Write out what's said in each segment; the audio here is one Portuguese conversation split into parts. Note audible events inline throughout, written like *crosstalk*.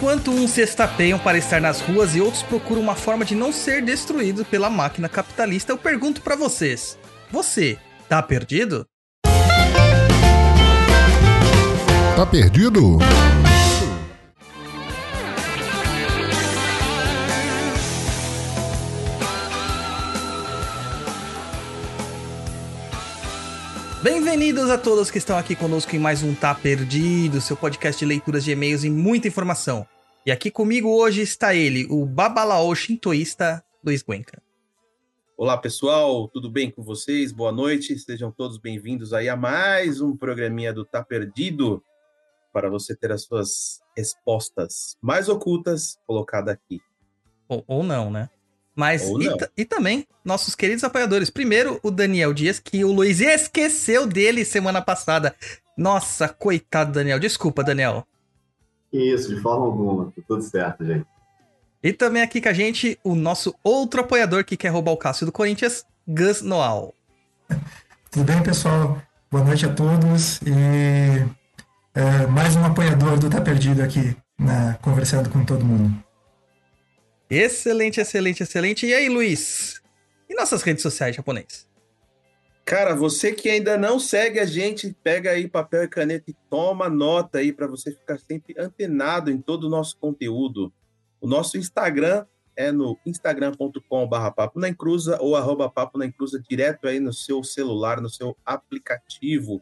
Enquanto uns se estapeiam para estar nas ruas e outros procuram uma forma de não ser destruído pela máquina capitalista, eu pergunto para vocês: você tá perdido? Tá perdido? Bem-vindos a todos que estão aqui conosco em mais um Tá Perdido, seu podcast de leituras de e-mails e muita informação. E aqui comigo hoje está ele, o Babalaô Shintoísta Luiz Guenca. Olá pessoal, tudo bem com vocês? Boa noite, sejam todos bem-vindos aí a mais um programinha do Tá Perdido para você ter as suas respostas mais ocultas colocadas aqui. Ou, ou não, né? Mas e, e, também nossos queridos apoiadores. Primeiro, o Daniel Dias, que o Luiz esqueceu dele semana passada. Nossa, coitado Daniel. Desculpa, Daniel. Isso, de forma alguma. Tá tudo certo, gente. E também aqui com a gente o nosso outro apoiador que quer roubar o Cássio do Corinthians, Gus Noal. *laughs* Tudo bem, pessoal? Boa noite a todos. E é, mais um apoiador do Tá Perdido aqui, né, conversando com todo mundo. Excelente, excelente, excelente. E aí, Luiz? E nossas redes sociais japonês? Cara, você que ainda não segue a gente, pega aí papel e caneta e toma nota aí para você ficar sempre antenado em todo o nosso conteúdo. O nosso Instagram é no instagram.com.br papo na encruza ou arroba papo na encruza direto aí no seu celular, no seu aplicativo.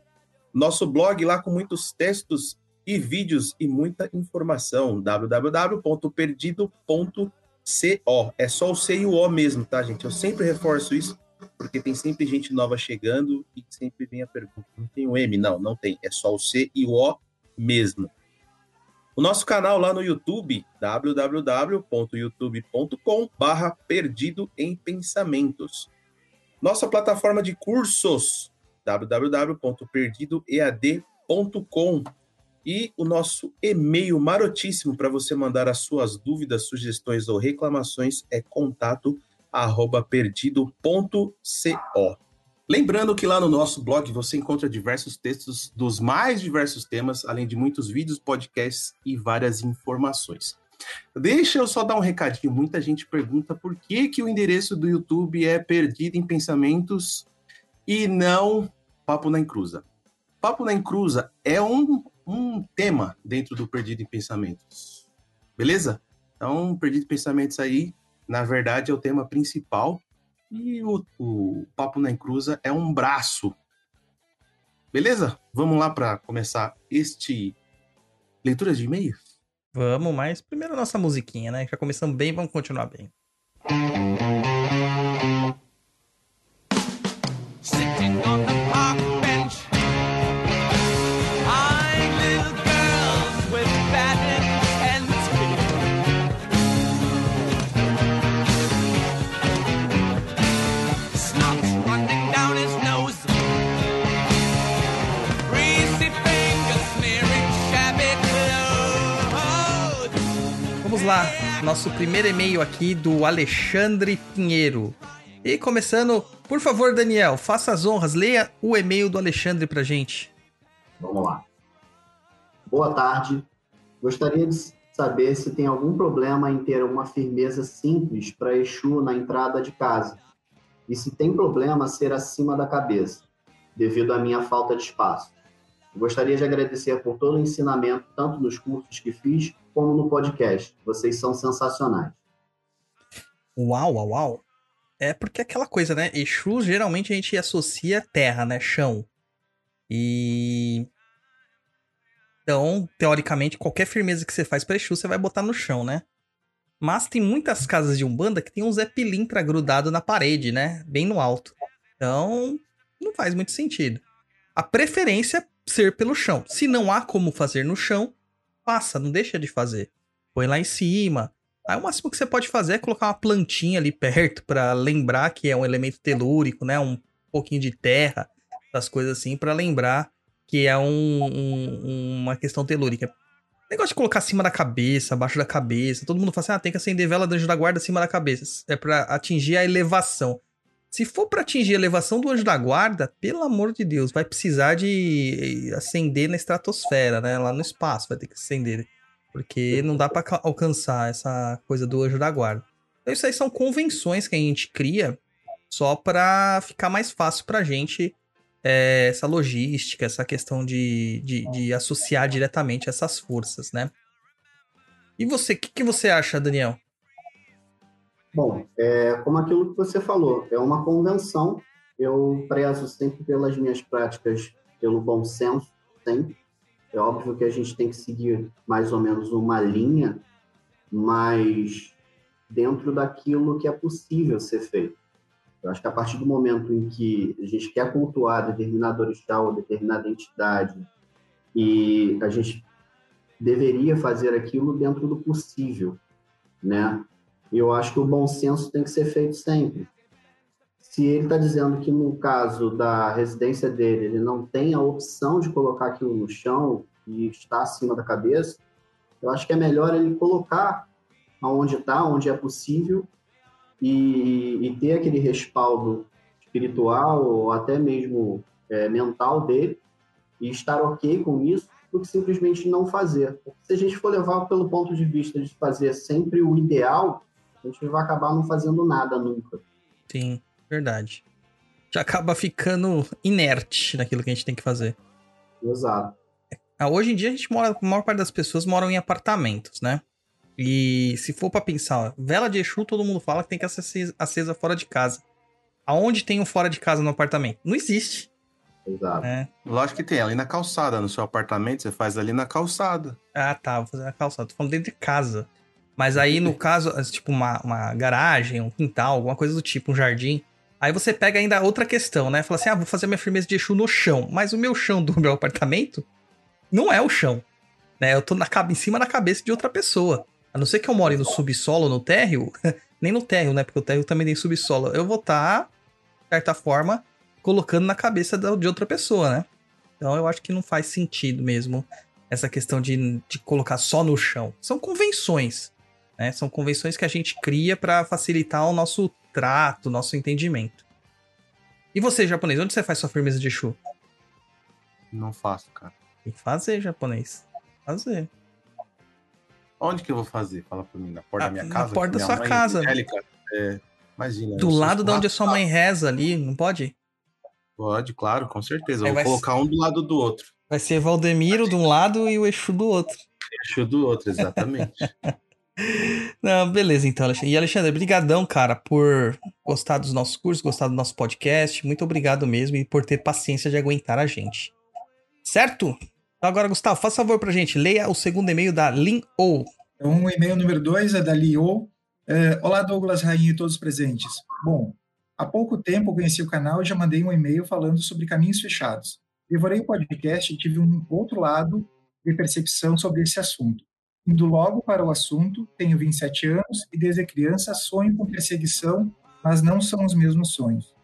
Nosso blog lá com muitos textos e vídeos e muita informação, www.perdido.com C-O. É só o C e o O mesmo, tá, gente? Eu sempre reforço isso, porque tem sempre gente nova chegando e sempre vem a pergunta: não tem o M? Não, não tem. É só o C e o O mesmo. O nosso canal lá no YouTube, www.youtube.com/barra Perdido em Pensamentos. Nossa plataforma de cursos, www.perdidoead.com e o nosso e-mail marotíssimo para você mandar as suas dúvidas, sugestões ou reclamações é contato@perdido.co. Lembrando que lá no nosso blog você encontra diversos textos dos mais diversos temas, além de muitos vídeos, podcasts e várias informações. Deixa eu só dar um recadinho. Muita gente pergunta por que, que o endereço do YouTube é Perdido em Pensamentos e não Papo na Encruza. Papo na Encruza é um um tema dentro do Perdido em Pensamentos. Beleza? Então, Perdido em Pensamentos aí, na verdade, é o tema principal. E o, o Papo na Encruza é um braço. Beleza? Vamos lá para começar este leitura de e-mails? Vamos, mas primeiro a nossa musiquinha, né? Já começamos bem, vamos continuar bem. Sitting lá, nosso primeiro e-mail aqui do Alexandre Pinheiro. E começando, por favor, Daniel, faça as honras, leia o e-mail do Alexandre pra gente. Vamos lá. Boa tarde. Gostaria de saber se tem algum problema em ter uma firmeza simples para Exu na entrada de casa. E se tem problema ser acima da cabeça, devido à minha falta de espaço. Gostaria de agradecer por todo o ensinamento, tanto nos cursos que fiz, como no podcast. Vocês são sensacionais. Uau, uau, uau. É porque aquela coisa, né? Exu geralmente a gente associa terra, né? Chão. E. Então, teoricamente, qualquer firmeza que você faz para Exu, você vai botar no chão, né? Mas tem muitas casas de Umbanda que tem um Zé Pilintra grudado na parede, né? Bem no alto. Então, não faz muito sentido. A preferência ser pelo chão. Se não há como fazer no chão, passa, não deixa de fazer. Põe lá em cima. Aí o máximo que você pode fazer é colocar uma plantinha ali perto para lembrar que é um elemento telúrico, né? Um pouquinho de terra, essas coisas assim, para lembrar que é um, um, uma questão telúrica. Negócio de colocar acima da cabeça, abaixo da cabeça. Todo mundo fala assim: ah, tem que acender vela do anjo da guarda acima da cabeça. É para atingir a elevação. Se for para atingir a elevação do anjo da guarda, pelo amor de Deus, vai precisar de acender na estratosfera, né? Lá no espaço vai ter que acender. Porque não dá pra alcançar essa coisa do anjo da guarda. Então isso aí são convenções que a gente cria só pra ficar mais fácil pra gente é, essa logística, essa questão de, de, de, associar diretamente essas forças, né? E você, o que, que você acha, Daniel? Bom, é, como aquilo que você falou, é uma convenção. Eu prezo sempre pelas minhas práticas, pelo bom senso, sempre. É óbvio que a gente tem que seguir mais ou menos uma linha, mas dentro daquilo que é possível ser feito. Eu acho que a partir do momento em que a gente quer cultuar determinado orixá ou determinada entidade e a gente deveria fazer aquilo dentro do possível, né? Eu acho que o bom senso tem que ser feito sempre. Se ele está dizendo que no caso da residência dele ele não tem a opção de colocar aquilo no chão e está acima da cabeça, eu acho que é melhor ele colocar aonde está, onde é possível e, e, ter aquele respaldo espiritual ou até mesmo é, mental dele e estar ok com isso do que simplesmente não fazer. Se a gente for levar pelo ponto de vista de fazer sempre o ideal, a gente vai acabar não fazendo nada nunca. Sim, verdade. Já acaba ficando inerte naquilo que a gente tem que fazer. Exato. Ah, hoje em dia a gente mora, a maior parte das pessoas moram em apartamentos, né? E se for para pensar, vela de Exu, todo mundo fala que tem que ser acesa fora de casa. Aonde tem um fora de casa no apartamento? Não existe. Exato. É. Lógico que tem, ali na calçada, no seu apartamento, você faz ali na calçada. Ah, tá, vou fazer na calçada. Tô falando dentro de casa. Mas aí, no caso, tipo uma, uma garagem, um quintal, alguma coisa do tipo, um jardim. Aí você pega ainda outra questão, né? Fala assim: ah, vou fazer minha firmeza de Exu no chão. Mas o meu chão do *laughs* meu apartamento não é o chão. Né? Eu tô na, em cima da cabeça de outra pessoa. A não ser que eu more no subsolo, no térreo, *laughs* nem no térreo, né? Porque o térreo também tem subsolo. Eu vou estar, tá, de certa forma, colocando na cabeça de outra pessoa, né? Então eu acho que não faz sentido mesmo essa questão de, de colocar só no chão. São convenções, né? São convenções que a gente cria para facilitar o nosso trato, nosso entendimento. E você, japonês, onde você faz sua firmeza de Exu? Não faço, cara. Tem que fazer, japonês. Fazer. Onde que eu vou fazer? Fala pra mim, na porta ah, da minha casa? Na porta da sua casa. É, imagina. Do lado de onde a sua mãe reza ali, não pode? Pode, claro, com certeza. Eu vou colocar ser... um do lado do outro. Vai ser Valdemiro de um lado e o Exu do outro. Exu do outro, exatamente. *laughs* Não, beleza então, Alexandre. E Alexandre, brigadão, cara, por gostar dos nossos cursos, gostar do nosso podcast. Muito obrigado mesmo e por ter paciência de aguentar a gente. Certo? Então agora, Gustavo, faça favor pra gente, leia o segundo e-mail da Lin O. Então, o e-mail número 2 é da Lin O. É, Olá, Douglas, Rainha e todos presentes. Bom, há pouco tempo conheci o canal e já mandei um e-mail falando sobre caminhos fechados. Devorei o podcast e tive um outro lado de percepção sobre esse assunto. Indo logo para o assunto, tenho 27 anos e desde criança sonho com perseguição, mas não são os mesmos sonhos.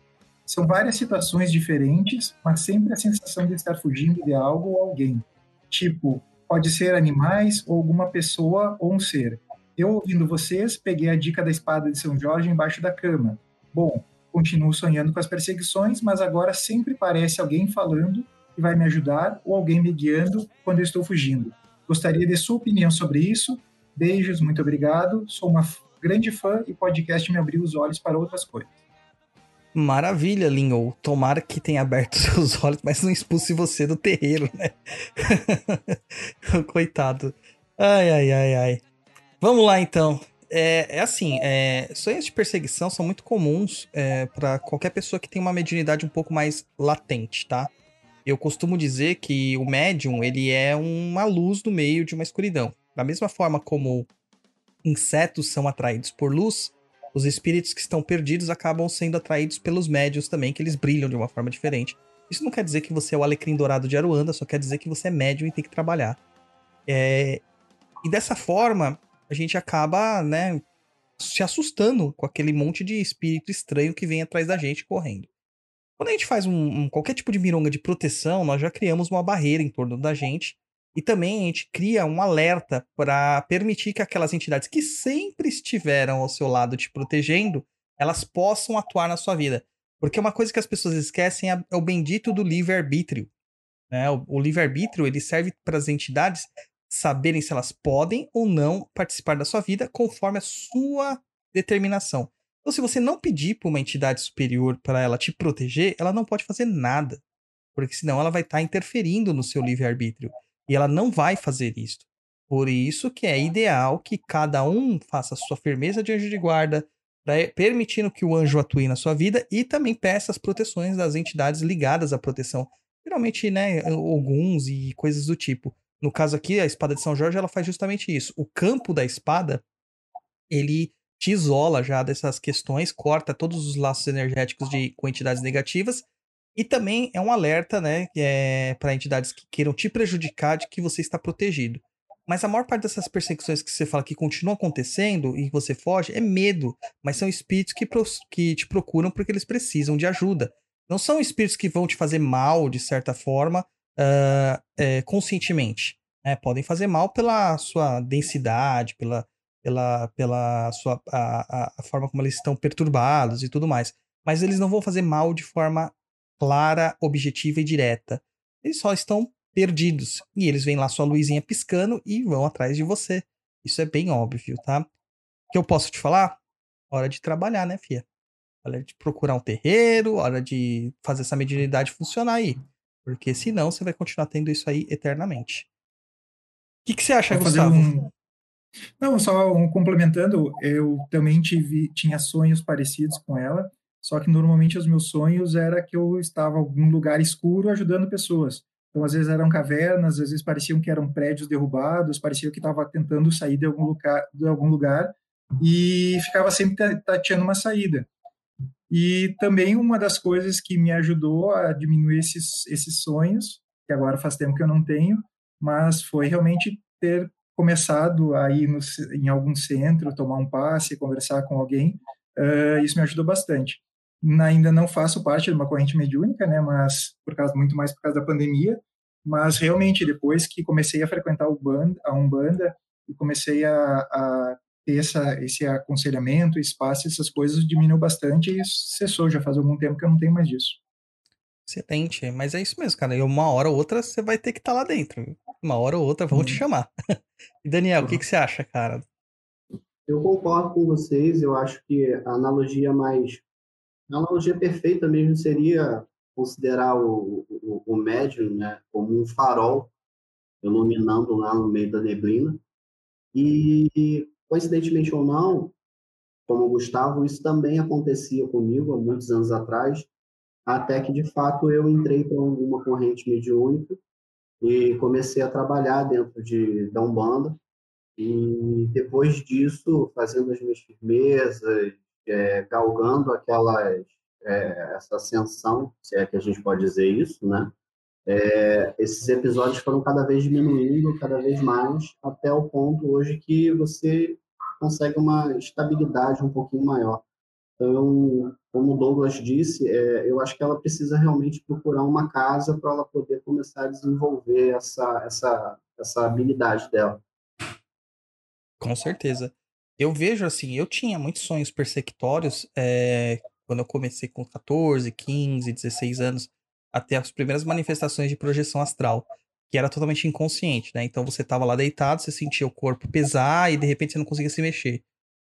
São várias situações diferentes, mas sempre a sensação de estar fugindo de algo ou alguém. Tipo, pode ser animais ou alguma pessoa ou um ser. Eu, ouvindo vocês, peguei a dica da espada de São Jorge embaixo da cama. Bom, continuo sonhando com as perseguições, mas agora sempre parece alguém falando que vai me ajudar ou alguém me guiando quando eu estou fugindo. Gostaria de sua opinião sobre isso. Beijos, muito obrigado. Sou uma grande fã e o podcast me abriu os olhos para outras coisas. Maravilha, Linho. Tomara que tenha aberto *laughs* seus olhos, mas não expulse você do terreiro, né? *laughs* Coitado. Ai, ai, ai, ai. Vamos lá, então. É, é assim, é, sonhos de perseguição são muito comuns é, para qualquer pessoa que tem uma mediunidade um pouco mais latente, tá? Eu costumo dizer que o médium, ele é uma luz no meio de uma escuridão. Da mesma forma como insetos são atraídos por luz, os espíritos que estão perdidos acabam sendo atraídos pelos médios também, que eles brilham de uma forma diferente. Isso não quer dizer que você é o alecrim dourado de Aruanda, só quer dizer que você é médium e tem que trabalhar. É... E dessa forma, a gente acaba, né, se assustando com aquele monte de espírito estranho que vem atrás da gente correndo. Quando a gente faz um, um, qualquer tipo de mironga de proteção, nós já criamos uma barreira em torno da gente e também a gente cria um alerta para permitir que aquelas entidades que sempre estiveram ao seu lado te protegendo, elas possam atuar na sua vida. Porque uma coisa que as pessoas esquecem é, é o bendito do livre-arbítrio. Né? O, o livre-arbítrio ele serve para as entidades saberem se elas podem ou não participar da sua vida conforme a sua determinação. Então, se você não pedir para uma entidade superior para ela te proteger, ela não pode fazer nada, porque senão ela vai estar tá interferindo no seu livre-arbítrio e ela não vai fazer isso. Por isso que é ideal que cada um faça a sua firmeza de anjo de guarda, permitindo que o anjo atue na sua vida e também peça as proteções das entidades ligadas à proteção. Geralmente, né, alguns e coisas do tipo. No caso aqui, a espada de São Jorge, ela faz justamente isso. O campo da espada, ele te isola já dessas questões, corta todos os laços energéticos de com entidades negativas e também é um alerta, né, é, para entidades que queiram te prejudicar de que você está protegido. Mas a maior parte dessas perseguições que você fala que continuam acontecendo e você foge é medo. Mas são espíritos que, que te procuram porque eles precisam de ajuda. Não são espíritos que vão te fazer mal, de certa forma, uh, é, conscientemente. Né? Podem fazer mal pela sua densidade, pela, pela, pela sua, a, a forma como eles estão perturbados e tudo mais. Mas eles não vão fazer mal de forma clara, objetiva e direta. Eles só estão perdidos. E eles veem lá sua luzinha piscando e vão atrás de você. Isso é bem óbvio, tá? O que eu posso te falar? Hora de trabalhar, né, fia? Hora de procurar um terreiro, hora de fazer essa mediunidade funcionar aí. Porque senão você vai continuar tendo isso aí eternamente. O que, que você acha, Gustavo? Um... Não, só complementando, eu também tive, tinha sonhos parecidos com ela, só que normalmente os meus sonhos era que eu estava em algum lugar escuro ajudando pessoas. Então, às vezes eram cavernas, às vezes pareciam que eram prédios derrubados, parecia que estava tentando sair de algum lugar, de algum lugar e ficava sempre tateando uma saída. E também uma das coisas que me ajudou a diminuir esses, esses sonhos, que agora faz tempo que eu não tenho, mas foi realmente ter começado a ir no, em algum centro, tomar um passe, conversar com alguém, uh, isso me ajudou bastante ainda não faço parte de uma corrente mediúnica, né, mas por causa muito mais por causa da pandemia, mas realmente depois que comecei a frequentar o band, a Umbanda e comecei a, a ter essa, esse aconselhamento, espaço, essas coisas diminuiu bastante e cessou, já faz algum tempo que eu não tenho mais disso. Excelente, mas é isso mesmo, cara. E uma hora ou outra você vai ter que estar tá lá dentro. Uma hora ou outra vão hum. te chamar. *laughs* e Daniel, o que, que você acha, cara? Eu concordo com vocês. Eu acho que a analogia mais a analogia perfeita mesmo seria considerar o, o, o médium né, como um farol iluminando lá no meio da neblina. E, coincidentemente ou não, como o Gustavo, isso também acontecia comigo há muitos anos atrás, até que, de fato, eu entrei para alguma corrente mediúnica e comecei a trabalhar dentro de, da Umbanda. E depois disso, fazendo as minhas firmezas, é, galgando aquelas, é, essa ascensão, se é que a gente pode dizer isso, né? É, esses episódios foram cada vez diminuindo, cada vez mais, até o ponto hoje que você consegue uma estabilidade um pouquinho maior. Então, como o Douglas disse, é, eu acho que ela precisa realmente procurar uma casa para ela poder começar a desenvolver essa, essa, essa habilidade dela. Com certeza eu vejo assim, eu tinha muitos sonhos persecutórios é, quando eu comecei com 14, 15, 16 anos, até as primeiras manifestações de projeção astral, que era totalmente inconsciente, né? Então você tava lá deitado, você sentia o corpo pesar e de repente você não conseguia se mexer.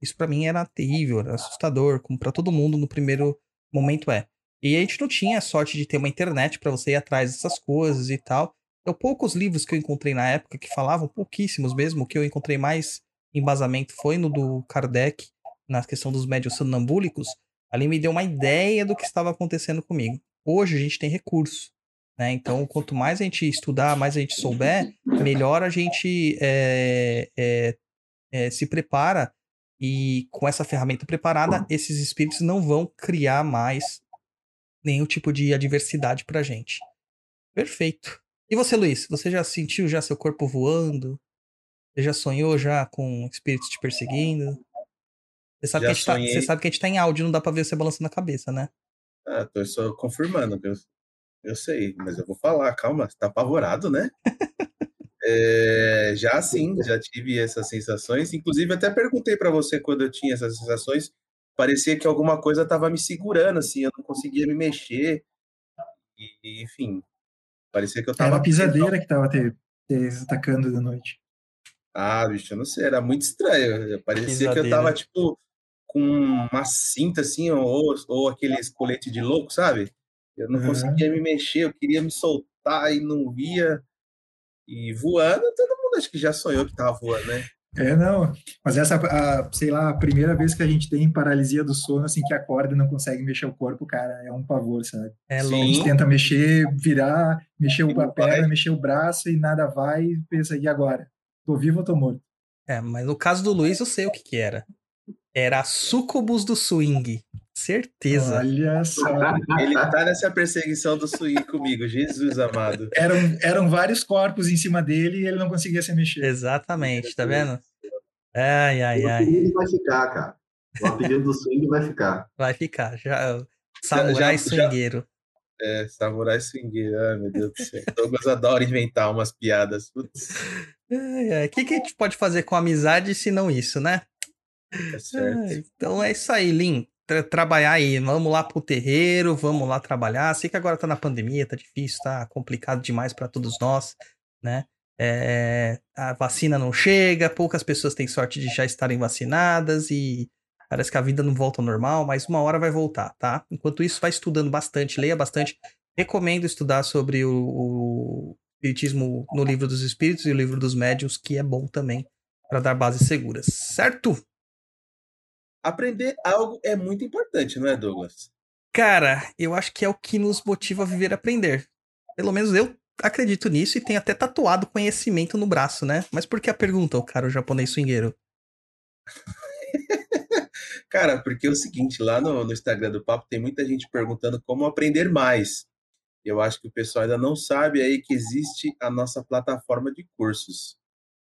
Isso para mim era terrível, era assustador, como para todo mundo no primeiro momento é. E a gente não tinha sorte de ter uma internet para você ir atrás dessas coisas e tal. Então, poucos livros que eu encontrei na época que falavam, pouquíssimos mesmo, que eu encontrei mais embasamento foi no do Kardec, na questão dos médios sonambúlicos, ali me deu uma ideia do que estava acontecendo comigo. Hoje a gente tem recurso, né? Então, quanto mais a gente estudar, mais a gente souber, melhor a gente é, é, é, se prepara e com essa ferramenta preparada, esses espíritos não vão criar mais nenhum tipo de adversidade pra gente. Perfeito. E você, Luiz? Você já sentiu já seu corpo voando? Você já sonhou já com espíritos te perseguindo? Você sabe, que a, gente tá, você sabe que a gente tá em áudio, não dá pra ver você balançando a cabeça, né? Ah, tô só confirmando. Eu, eu sei, mas eu vou falar, calma, você tá apavorado, né? *laughs* é, já sim, já tive essas sensações. Inclusive, até perguntei para você quando eu tinha essas sensações. Parecia que alguma coisa tava me segurando, assim, eu não conseguia me mexer. E, enfim, parecia que eu tava. Era a pisadeira que tava te, te atacando da noite. Ah, bicho, eu não sei, era muito estranho. Parecia que eu tava, tipo, com uma cinta assim, ou, ou aqueles coletes de louco, sabe? Eu não uhum. conseguia me mexer, eu queria me soltar e não via. E voando, todo mundo acho que já sonhou que tava voando, né? É, não. Mas essa, a, sei lá, a primeira vez que a gente tem paralisia do sono, assim, que acorda e não consegue mexer o corpo, cara, é um pavor, sabe? É louco. A gente tenta mexer, virar, mexer a perna, vai. mexer o braço e nada vai e pensa, e agora? Tô vivo ou tô morto? É, mas no caso do Luiz, eu sei o que que era. Era a Sucubus do Swing. Certeza. Olha só. *laughs* Ele tá nessa perseguição do swing comigo, Jesus amado. Eram, eram vários corpos em cima dele e ele não conseguia se mexer. Exatamente, tá vendo? Ai, ai, ai. O vai ficar, cara. O apelido do swing vai ficar. Vai ficar. Já, samurai já, swingueiro. É, samurai swingueiro. Ai, meu Deus do céu. Douglas adora inventar umas piadas. O que, que a gente pode fazer com amizade se não isso, né? É certo. então é isso aí, Lin tra trabalhar aí. Vamos lá pro terreiro, vamos lá trabalhar. Sei que agora tá na pandemia, tá difícil, tá complicado demais para todos nós, né? É, a vacina não chega, poucas pessoas têm sorte de já estarem vacinadas e parece que a vida não volta ao normal, mas uma hora vai voltar, tá? Enquanto isso, vai estudando bastante, leia bastante. Recomendo estudar sobre o, o Espiritismo no Livro dos Espíritos e o Livro dos Médiuns, que é bom também para dar bases seguras, certo? Aprender algo é muito importante, não é, Douglas? Cara, eu acho que é o que nos motiva a viver aprender. Pelo menos eu acredito nisso e tenho até tatuado conhecimento no braço, né? Mas por que a pergunta, o cara o japonês swingueiro? *laughs* cara, porque é o seguinte, lá no, no Instagram do Papo tem muita gente perguntando como aprender mais. Eu acho que o pessoal ainda não sabe aí que existe a nossa plataforma de cursos.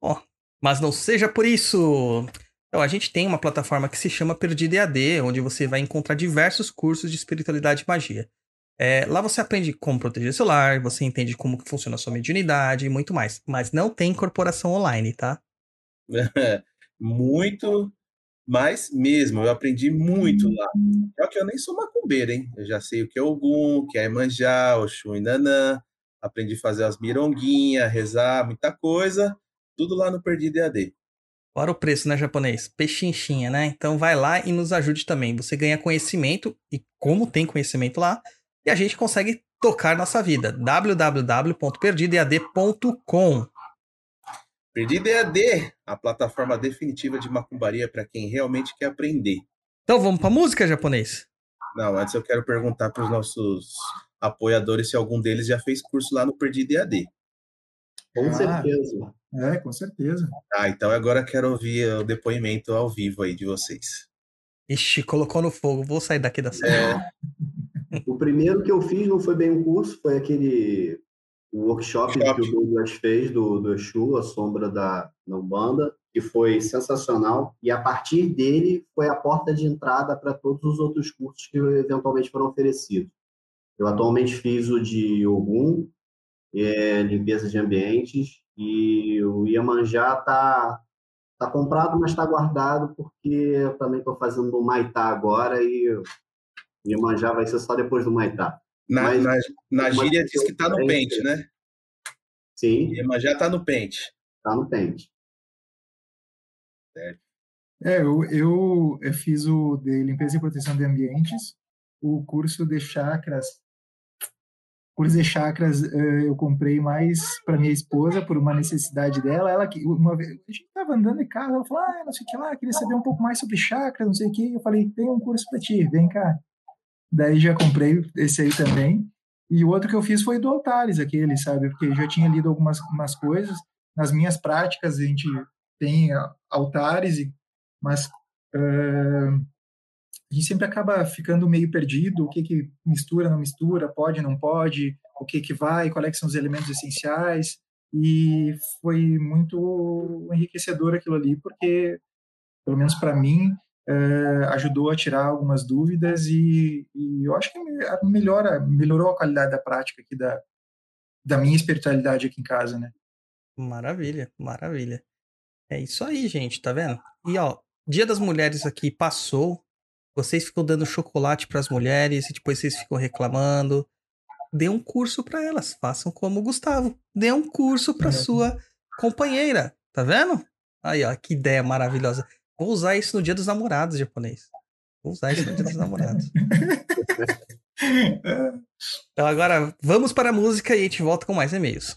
Ó, oh, mas não seja por isso. Então, a gente tem uma plataforma que se chama Perdido EAD, onde você vai encontrar diversos cursos de espiritualidade e magia. É, lá você aprende como proteger o celular, você entende como funciona a sua mediunidade e muito mais. Mas não tem incorporação online, tá? *laughs* muito, mas mesmo, eu aprendi muito lá. Só que eu nem sou macumbeiro, hein? Eu já sei o que é Ogum, o que é Emanjá, Oxum e Nanã. Aprendi a fazer as mironguinhas, rezar, muita coisa. Tudo lá no Perdido EAD. Fora o preço, né, japonês? Pechinchinha, né? Então vai lá e nos ajude também. Você ganha conhecimento, e como tem conhecimento lá, e a gente consegue tocar nossa vida. www.perdidead.com Perdido EAD, a plataforma definitiva de macumbaria para quem realmente quer aprender. Então vamos para música, japonês? Não, antes eu quero perguntar para os nossos apoiadores se algum deles já fez curso lá no Perdido EAD. Com ah, certeza. É, com certeza. Ah, então agora quero ouvir o depoimento ao vivo aí de vocês. Ixi, colocou no fogo, vou sair daqui da sala. É. o primeiro que eu fiz não foi bem um curso, foi aquele workshop, workshop. que o Douglas fez do, do Exu, A Sombra da Umbanda, que foi sensacional. E a partir dele foi a porta de entrada para todos os outros cursos que eventualmente foram oferecidos. Eu atualmente fiz o de Ogum, é, limpeza de ambientes, e o Iemanjá está tá comprado, mas está guardado, porque eu também estou fazendo o Maitá agora e o Iemanjá vai ser só depois do Maitá. Na, mas, na, na gíria diz que está no pente, né? Sim. Iemanjá está no pente. Está no pente. Certo. É, eu, eu, eu fiz o de limpeza e proteção de ambientes, o curso de chakras por Z Chakras eh, eu comprei mais para minha esposa por uma necessidade dela. Ela que uma vez a gente estava andando de carro, ela falou: "Ah, não sei o que lá, queria saber um pouco mais sobre chakras, não sei o que". Eu falei: "Tem um curso para ti, vem cá". Daí já comprei esse aí também. E o outro que eu fiz foi do Altares, aquele, sabe? Porque já tinha lido algumas umas coisas. Nas minhas práticas, a gente tem altares, mas uh, a gente sempre acaba ficando meio perdido, o que que mistura, não mistura, pode, não pode, o que que vai, quais é são os elementos essenciais, e foi muito enriquecedor aquilo ali, porque, pelo menos para mim, é, ajudou a tirar algumas dúvidas e, e, eu acho que melhora, melhorou a qualidade da prática aqui da, da minha espiritualidade aqui em casa, né? Maravilha, maravilha. É isso aí, gente, tá vendo? E ó, Dia das Mulheres aqui passou, vocês ficam dando chocolate para as mulheres e depois vocês ficam reclamando. Dê um curso para elas. Façam como o Gustavo. Dê um curso para sua companheira. Tá vendo? Aí, ó, que ideia maravilhosa. Vou usar isso no dia dos namorados japonês. Vou usar isso no dia dos namorados. *laughs* então agora vamos para a música e a gente volta com mais e-mails.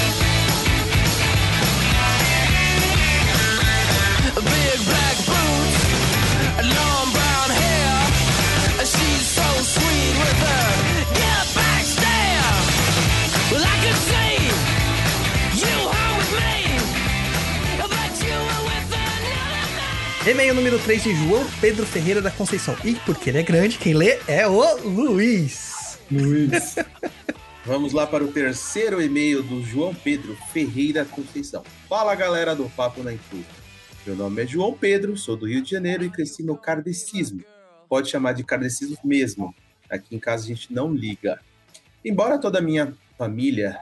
E-mail número 3 de João Pedro Ferreira da Conceição. E porque ele é grande, quem lê é o Luiz. Luiz. *laughs* Vamos lá para o terceiro e-mail do João Pedro Ferreira Conceição. Fala galera do Papo na Intrusa. Meu nome é João Pedro, sou do Rio de Janeiro e cresci no kardecismo. Pode chamar de kardecismo mesmo. Aqui em casa a gente não liga. Embora toda a minha família,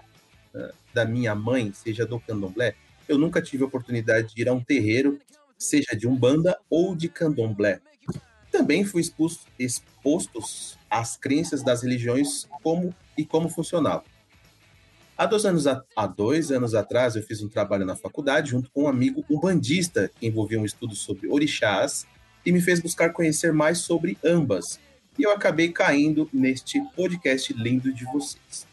ah, da minha mãe, seja do candomblé, eu nunca tive a oportunidade de ir a um terreiro seja de umbanda ou de candomblé. Também fui exposto, expostos às crenças das religiões como e como funcionavam. Há dois, anos a, há dois anos atrás, eu fiz um trabalho na faculdade junto com um amigo umbandista que envolvia um estudo sobre orixás e me fez buscar conhecer mais sobre ambas. E eu acabei caindo neste podcast lindo de vocês.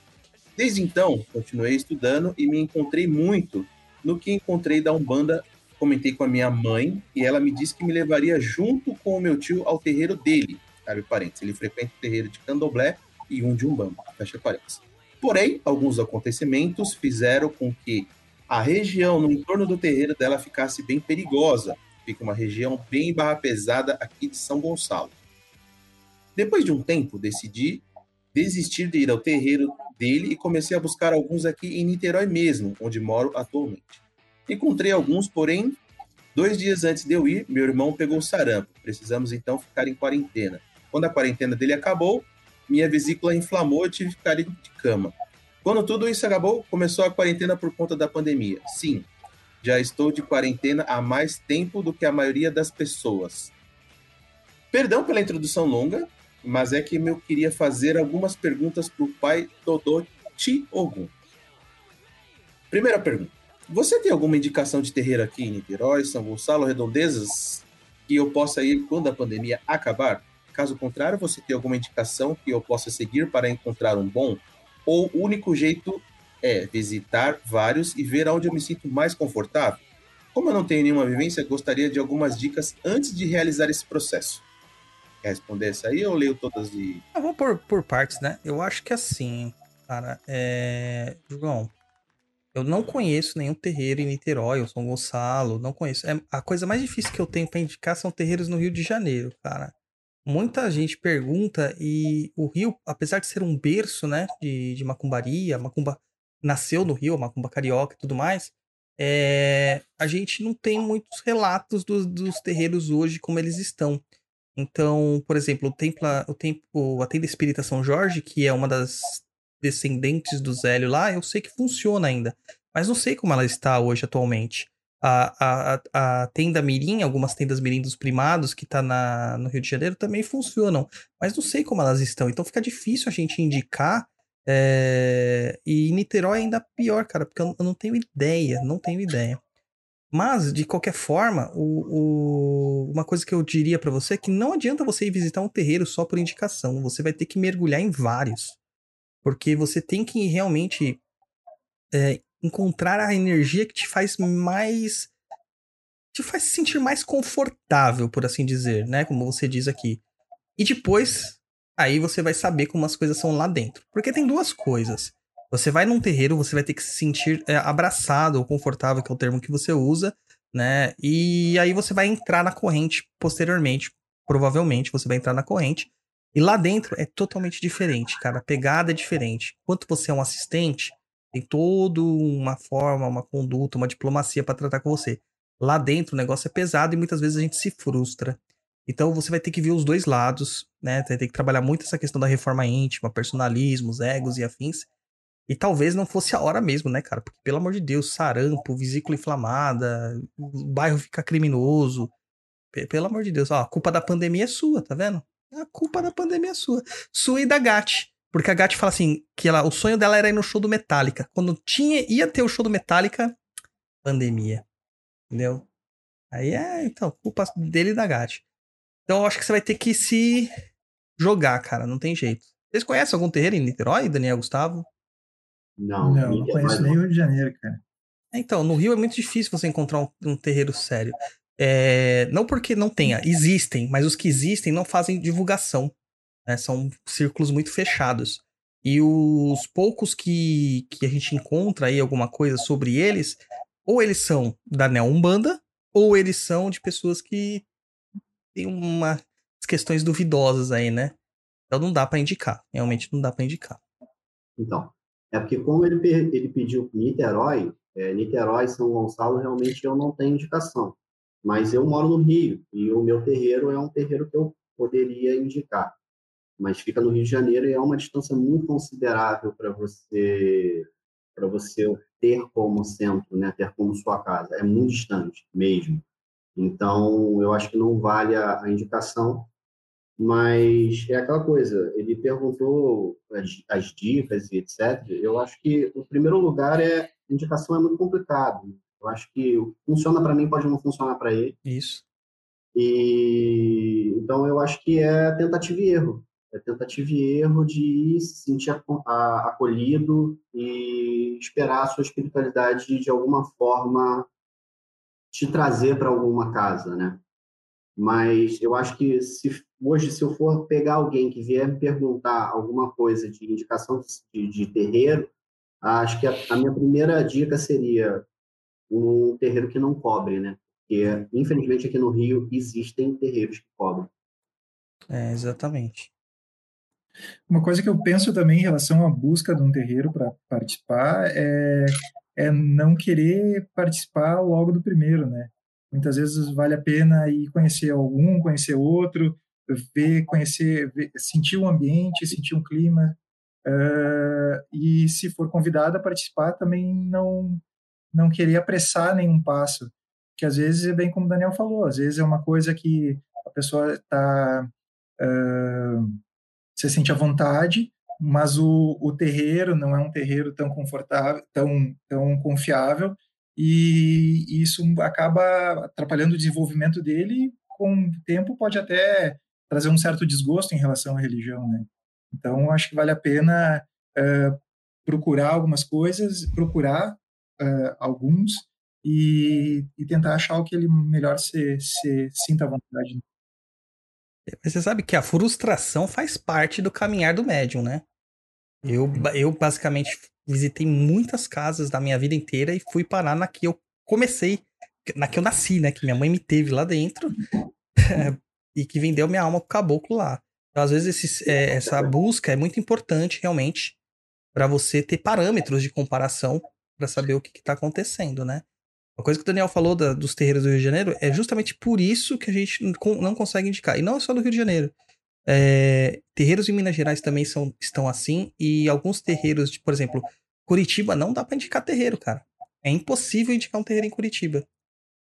Desde então, continuei estudando e me encontrei muito no que encontrei da Umbanda comentei com a minha mãe e ela me disse que me levaria junto com o meu tio ao terreiro dele. Abre parênteses. Ele frequenta o terreiro de Candomblé e um de Umbanda. Fecha parênteses. Porém, alguns acontecimentos fizeram com que a região no entorno do terreiro dela ficasse bem perigosa. Fica uma região bem barra pesada aqui de São Gonçalo. Depois de um tempo, decidi desistir de ir ao terreiro dele e comecei a buscar alguns aqui em Niterói mesmo, onde moro atualmente. Encontrei alguns, porém, dois dias antes de eu ir, meu irmão pegou sarampo. Precisamos então ficar em quarentena. Quando a quarentena dele acabou, minha vesícula inflamou e tive que ficar de cama. Quando tudo isso acabou, começou a quarentena por conta da pandemia. Sim, já estou de quarentena há mais tempo do que a maioria das pessoas. Perdão pela introdução longa, mas é que eu queria fazer algumas perguntas para o pai Dodô Ti Ogum. Primeira pergunta. Você tem alguma indicação de terreiro aqui em Niterói, São Gonçalo, Redondezas, que eu possa ir quando a pandemia acabar? Caso contrário, você tem alguma indicação que eu possa seguir para encontrar um bom? Ou o único jeito é visitar vários e ver onde eu me sinto mais confortável? Como eu não tenho nenhuma vivência, gostaria de algumas dicas antes de realizar esse processo. Quer responder essa aí ou leio todas de. Eu vou por, por partes, né? Eu acho que assim, cara, é. João, eu não conheço nenhum terreiro em Niterói ou São Gonçalo, não conheço. É, a coisa mais difícil que eu tenho para indicar são terreiros no Rio de Janeiro, cara. Muita gente pergunta e o Rio, apesar de ser um berço, né, de, de macumbaria, macumba nasceu no Rio, macumba carioca e tudo mais, é, a gente não tem muitos relatos dos, dos terreiros hoje como eles estão. Então, por exemplo, o templo, o templo, a tenda espírita São Jorge, que é uma das descendentes do Zélio lá, eu sei que funciona ainda. Mas não sei como ela está hoje atualmente. A, a, a tenda Mirim, algumas tendas Mirim dos primados que tá na, no Rio de Janeiro também funcionam. Mas não sei como elas estão. Então fica difícil a gente indicar. É... E Niterói é ainda pior, cara, porque eu, eu não tenho ideia, não tenho ideia. Mas, de qualquer forma, o, o, uma coisa que eu diria para você é que não adianta você ir visitar um terreiro só por indicação. Você vai ter que mergulhar em vários. Porque você tem que realmente é, encontrar a energia que te faz mais. te faz se sentir mais confortável, por assim dizer, né? Como você diz aqui. E depois, aí você vai saber como as coisas são lá dentro. Porque tem duas coisas. Você vai num terreiro, você vai ter que se sentir é, abraçado ou confortável, que é o termo que você usa, né? E aí você vai entrar na corrente posteriormente. Provavelmente você vai entrar na corrente. E lá dentro é totalmente diferente, cara. A pegada é diferente. Enquanto você é um assistente, tem toda uma forma, uma conduta, uma diplomacia para tratar com você. Lá dentro o negócio é pesado e muitas vezes a gente se frustra. Então você vai ter que ver os dois lados, né? Vai ter que trabalhar muito essa questão da reforma íntima, personalismos, egos e afins. E talvez não fosse a hora mesmo, né, cara? Porque, pelo amor de Deus, sarampo, vesícula inflamada, o bairro fica criminoso. P pelo amor de Deus, ó, a culpa da pandemia é sua, tá vendo? A culpa da pandemia é sua. Sua e da Gat. Porque a Gat fala assim, que ela, o sonho dela era ir no show do Metallica. Quando tinha, ia ter o show do Metallica, pandemia. Entendeu? Aí é, então, culpa dele e da Gat. Então eu acho que você vai ter que se jogar, cara. Não tem jeito. Vocês conhecem algum terreiro em Niterói, Daniel Gustavo? Não, Não, não conheço nem o Rio de Janeiro, cara. Então, no Rio é muito difícil você encontrar um, um terreiro sério. É, não porque não tenha, existem, mas os que existem não fazem divulgação. Né? São círculos muito fechados. E os poucos que, que a gente encontra aí alguma coisa sobre eles, ou eles são da Neo Umbanda, ou eles são de pessoas que têm umas questões duvidosas aí, né? Então não dá para indicar. Realmente não dá para indicar. Então, é porque como ele, ele pediu Niterói, é, Niterói, São Gonçalo, realmente eu não tenho indicação. Mas eu moro no Rio e o meu terreiro é um terreiro que eu poderia indicar. Mas fica no Rio de Janeiro e é uma distância muito considerável para você para você ter como centro, né, ter como sua casa. É muito distante mesmo. Então, eu acho que não vale a, a indicação, mas é aquela coisa, ele perguntou as, as, dicas e etc. Eu acho que o primeiro lugar é indicação é muito complicado. Eu acho que funciona para mim pode não funcionar para ele. Isso. E então eu acho que é tentativa e erro. É tentativa e erro de se sentir acolhido e esperar a sua espiritualidade de alguma forma te trazer para alguma casa, né? Mas eu acho que se hoje, se eu for pegar alguém que vier me perguntar alguma coisa de indicação de, de terreiro, acho que a, a, minha primeira dica seria um terreiro que não cobre, né? Porque, infelizmente, aqui no Rio existem terreiros que cobrem. É, exatamente. Uma coisa que eu penso também em relação à busca de um terreiro para participar é, é não querer participar logo do primeiro, né? Muitas vezes vale a pena ir conhecer algum, conhecer outro, ver, conhecer, ver, sentir o ambiente, sentir um clima. Uh, e se for convidado a participar, também não não querer apressar nenhum passo, que às vezes é bem como o Daniel falou, às vezes é uma coisa que a pessoa está uh, se sente à vontade, mas o, o terreiro não é um terreiro tão confortável, tão tão confiável, e isso acaba atrapalhando o desenvolvimento dele. Com o tempo, pode até trazer um certo desgosto em relação à religião, né? Então, acho que vale a pena uh, procurar algumas coisas, procurar uh, alguns e, e, tentar achar o que ele melhor se, se sinta à vontade. Mas você sabe que a frustração faz parte do caminhar do médium, né? Eu, eu basicamente visitei muitas casas da minha vida inteira e fui parar na que eu comecei, na que eu nasci, né? Que minha mãe me teve lá dentro *laughs* e que vendeu minha alma pro caboclo lá. Então, às vezes, esse, é, essa busca é muito importante, realmente, para você ter parâmetros de comparação para saber o que, está acontecendo, né? Uma coisa que o Daniel falou da, dos terreiros do Rio de Janeiro é justamente por isso que a gente não consegue indicar. E não é só do Rio de Janeiro. É, terreiros em Minas Gerais também são, estão assim, e alguns terreiros, de, por exemplo, Curitiba, não dá para indicar terreiro, cara. É impossível indicar um terreiro em Curitiba.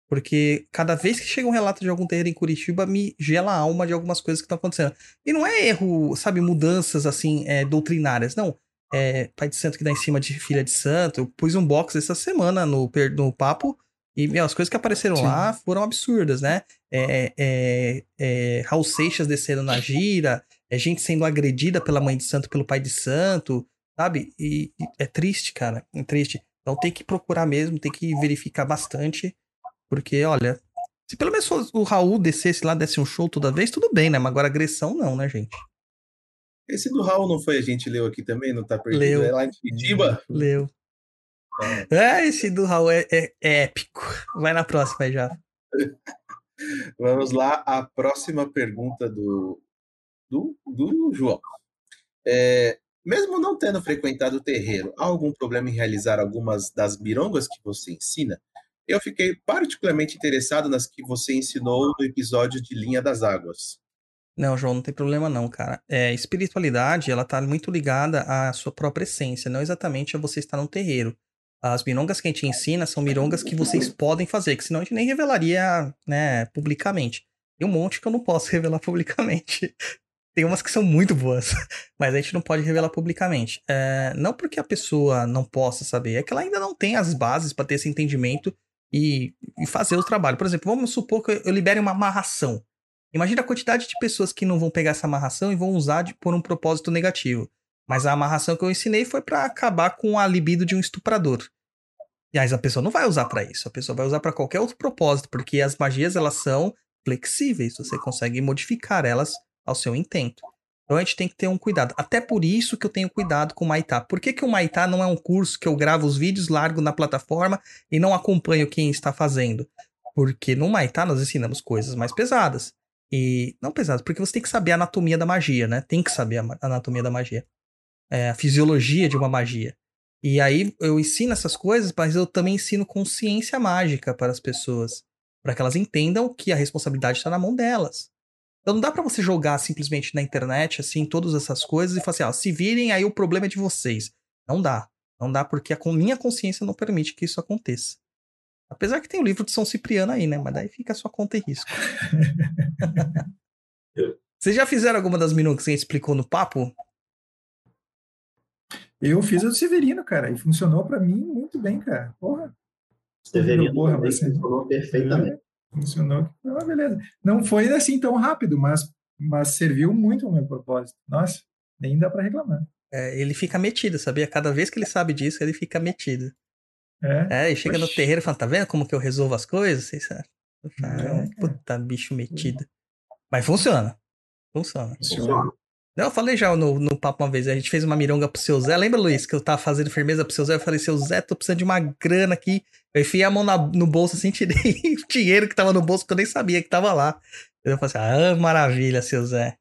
Porque cada vez que chega um relato de algum terreiro em Curitiba, me gela a alma de algumas coisas que estão acontecendo. E não é erro, sabe, mudanças assim, é, doutrinárias. Não. É pai de santo que dá em cima de filha de santo. Eu pus um box essa semana no, no papo e meu, as coisas que apareceram Sim. lá foram absurdas, né? É, é, é, Raul Seixas descendo na gira, é gente sendo agredida pela mãe de santo, pelo pai de santo, sabe? E, e é triste, cara, é triste. Então tem que procurar mesmo, tem que verificar bastante, porque, olha, se pelo menos o Raul descesse lá, desse um show toda vez, tudo bem, né? Mas agora agressão não, né, gente? Esse do Raul não foi a gente leu aqui também, não tá perdido? Leu. É lá em Curitiba? Leu. É, esse do Raul é, é- é épico. Vai na próxima já. *laughs* Vamos lá, a próxima pergunta do, do, do João. É, mesmo não tendo frequentado o terreiro, há algum problema em realizar algumas das mirongas que você ensina? Eu fiquei particularmente interessado nas que você ensinou no episódio de Linha das Águas. Não, João, não tem problema não, cara. É, espiritualidade, ela tá muito ligada à sua própria essência, não exatamente a você estar num terreiro. As mirongas que a gente ensina são mirongas que vocês podem fazer, que senão a gente nem revelaria, né, publicamente. Tem um monte que eu não posso *laughs* revelar publicamente. Tem umas que são muito boas, *laughs* mas a gente não pode revelar publicamente. É, não porque a pessoa não possa saber, é que ela ainda não tem as bases para ter esse entendimento e, e fazer o trabalho. Por exemplo, vamos supor que eu libere uma amarração. Imagina a quantidade de pessoas que não vão pegar essa amarração e vão usar de, por um propósito negativo. Mas a amarração que eu ensinei foi para acabar com a libido de um estuprador. E aí a pessoa não vai usar para isso, a pessoa vai usar para qualquer outro propósito, porque as magias elas são flexíveis, você consegue modificar elas ao seu intento. Então a gente tem que ter um cuidado. Até por isso que eu tenho cuidado com o Maitá. Por que, que o Maitá não é um curso que eu gravo os vídeos, largo na plataforma e não acompanho quem está fazendo? Porque no Maitá nós ensinamos coisas mais pesadas. E não pesadas, porque você tem que saber a anatomia da magia, né? Tem que saber a anatomia da magia. É, a fisiologia de uma magia. E aí eu ensino essas coisas, mas eu também ensino consciência mágica para as pessoas. Para que elas entendam que a responsabilidade está na mão delas. Então não dá pra você jogar simplesmente na internet, assim, todas essas coisas e falar assim, ó, se virem, aí o problema é de vocês. Não dá. Não dá porque a minha consciência não permite que isso aconteça. Apesar que tem o livro de São Cipriano aí, né? Mas daí fica a sua conta e risco. *laughs* Vocês já fizeram alguma das minutas que a gente explicou no papo? Eu fiz a do Severino, cara, e funcionou pra mim muito bem, cara. Porra, Severino Porra, também você- funcionou perfeitamente. funcionou. Ah, beleza. Não foi assim tão rápido, mas, mas serviu muito ao meu propósito. Nossa, nem dá pra reclamar. É, ele fica metido, sabia? Cada vez que ele sabe disso, ele fica metido. É, É, e chega no Oxi. terreiro e fala, tá vendo como que eu resolvo as coisas? Vocês sabem? Eu falo, É, "É um Puta, bicho metido. Mas funciona. Funciona. Funciona. Não, eu falei já no, no papo uma vez, a gente fez uma mironga pro seu Zé. Lembra, Luiz, que eu tava fazendo firmeza pro seu Zé? Eu falei, seu Zé, tô precisando de uma grana aqui. Eu enfiei a mão na- no bolso assim, *laughs* tirei o dinheiro que tava no bolso, que eu nem sabia que tava lá. Eu falei assim, ah, maravilha, seu Zé.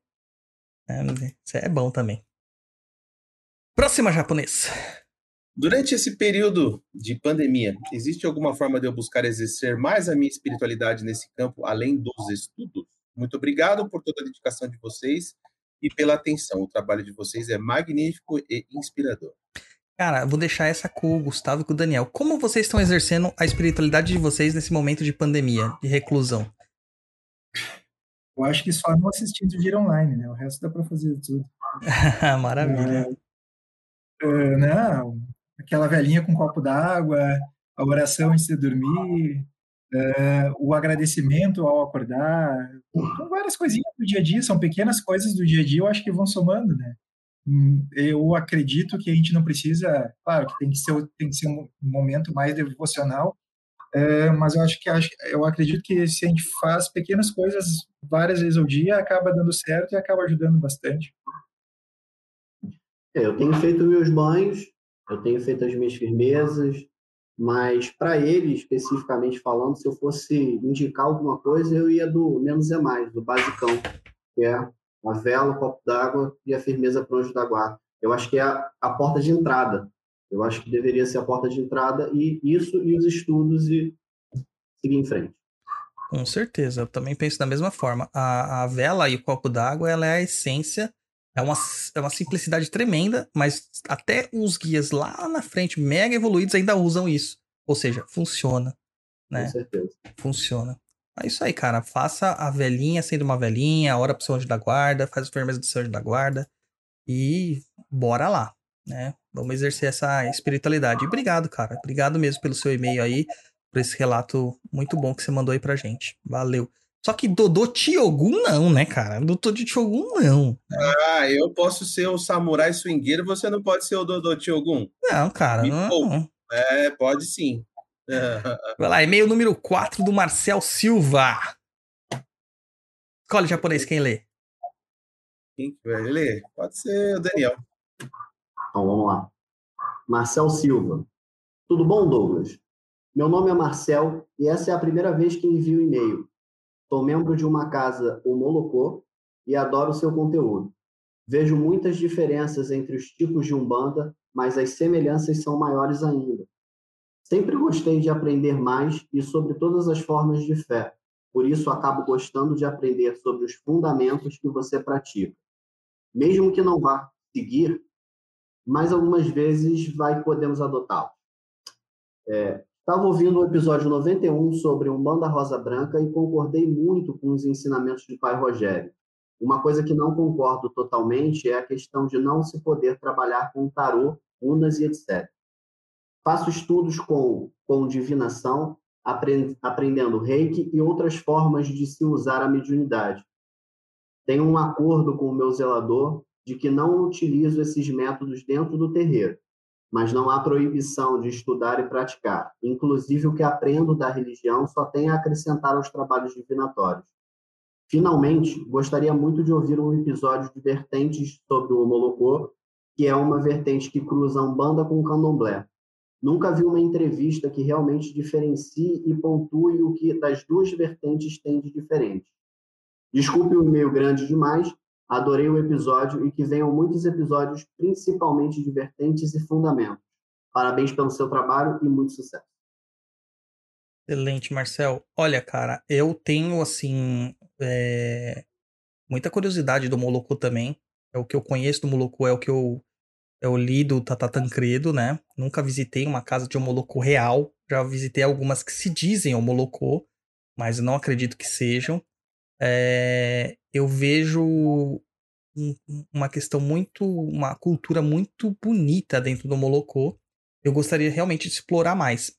É, isso é bom também. Próxima japonês. Durante esse período de pandemia, existe alguma forma de eu buscar exercer mais a minha espiritualidade nesse campo, além dos estudos? Muito obrigado por toda a dedicação de vocês e pela atenção. O trabalho de vocês é magnífico e inspirador. Cara, vou deixar essa com o Gustavo e com o Daniel. Como vocês estão exercendo a espiritualidade de vocês nesse momento de pandemia, de reclusão? eu acho que só não assistindo vídeo online, né? O resto dá pra fazer tudo. *laughs* Maravilha. É, não, aquela velhinha com um copo d'água, a oração antes de dormir, é, o agradecimento ao acordar, são várias coisinhas do dia a dia, são pequenas coisas do dia a dia, eu acho que vão somando, né? Hum, Eu acredito que a gente não precisa, claro, que tem que ser, tem que ser um momento mais devocional, é, mas eu acho que eu acredito que se a gente faz pequenas coisas várias vezes ao dia, acaba dando certo e acaba ajudando bastante. É, eu tenho feito meus banhos, eu tenho feito as minhas firmezas, mas para ele, especificamente falando, se eu fosse indicar alguma coisa, eu ia do menos é mais, do basicão, que é a vela, o copo d'água e a firmeza para o anjo da guarda. Eu acho que é a, a porta de entrada. Eu acho que deveria ser a porta de entrada e isso e os estudos e seguir em frente. Com certeza, eu também penso da mesma forma. A, a vela e o copo d'água, ela é a essência, é uma, é uma simplicidade tremenda, mas até os guias lá na frente, mega evoluídos, ainda usam isso. Ou seja, funciona, Com né? certeza. Funciona. É isso aí, cara. Faça a velhinha sendo uma velhinha, ora pro seu anjo da guarda, faz o firmeza do seu anjo da guarda e bora lá, né? Vamos exercer essa espiritualidade. E obrigado, cara. Obrigado mesmo pelo seu e-mail aí, por esse relato muito bom que você mandou aí pra gente. Valeu. Só que Dodô Tiogun não, né, cara? Dodô de Tiogun não. Ah, eu posso ser o samurai swingueiro, você não pode ser o Dodô Tiogun? Não, cara. Me Não. poupe. É, pode sim. *laughs* Vai lá, e-mail número 4 do Marcel Silva. Escolhe japonês, quem lê? Quem que vai ler? Pode ser o Daniel. Então vamos lá. Marcel Silva. Tudo bom, Douglas? Meu nome é Marcel e essa é a primeira vez que envio e-mail. Sou membro de uma casa, o Molocô, e adoro seu conteúdo. Vejo muitas diferenças entre os tipos de Umbanda, mas as semelhanças são maiores ainda. Sempre gostei de aprender mais e sobre todas as formas de fé, por isso acabo gostando de aprender sobre os fundamentos que você pratica. Mesmo que não vá seguir, mas algumas vezes vai podemos adotá-los. É, Estava ouvindo o episódio 91 sobre Umbanda Rosa Branca e concordei muito com os ensinamentos de Pai Rogério. Uma coisa que não concordo totalmente é a questão de não se poder trabalhar com tarô, runas e etc. Faço estudos com, com divinação, aprend, aprendendo reiki e outras formas de se usar a mediunidade. Tenho um acordo com o meu zelador de que não utilizo esses métodos dentro do terreiro mas não há proibição de estudar e praticar. Inclusive, o que aprendo da religião só tem a acrescentar aos trabalhos divinatórios. Finalmente, gostaria muito de ouvir um episódio de vertentes sobre o Molocô, que é uma vertente que cruza Umbanda com Candomblé. Nunca vi uma entrevista que realmente diferencie e pontue o que das duas vertentes tem de diferente. Desculpe o e-mail grande demais, Adorei o episódio e que venham muitos episódios, principalmente de vertentes e fundamentos. Parabéns pelo seu trabalho e muito sucesso. Excelente, Marcel. Olha, cara, eu tenho, assim, é... muita curiosidade do Molocô também. É o que eu conheço do Molocô, é o que eu, eu li do Tata Tancredo, né? Nunca visitei uma casa de Molocô real. Já visitei algumas que se dizem Molocô, mas não acredito que sejam é, eu vejo um, uma questão muito, uma cultura muito bonita dentro do Molocô. Eu gostaria realmente de explorar mais.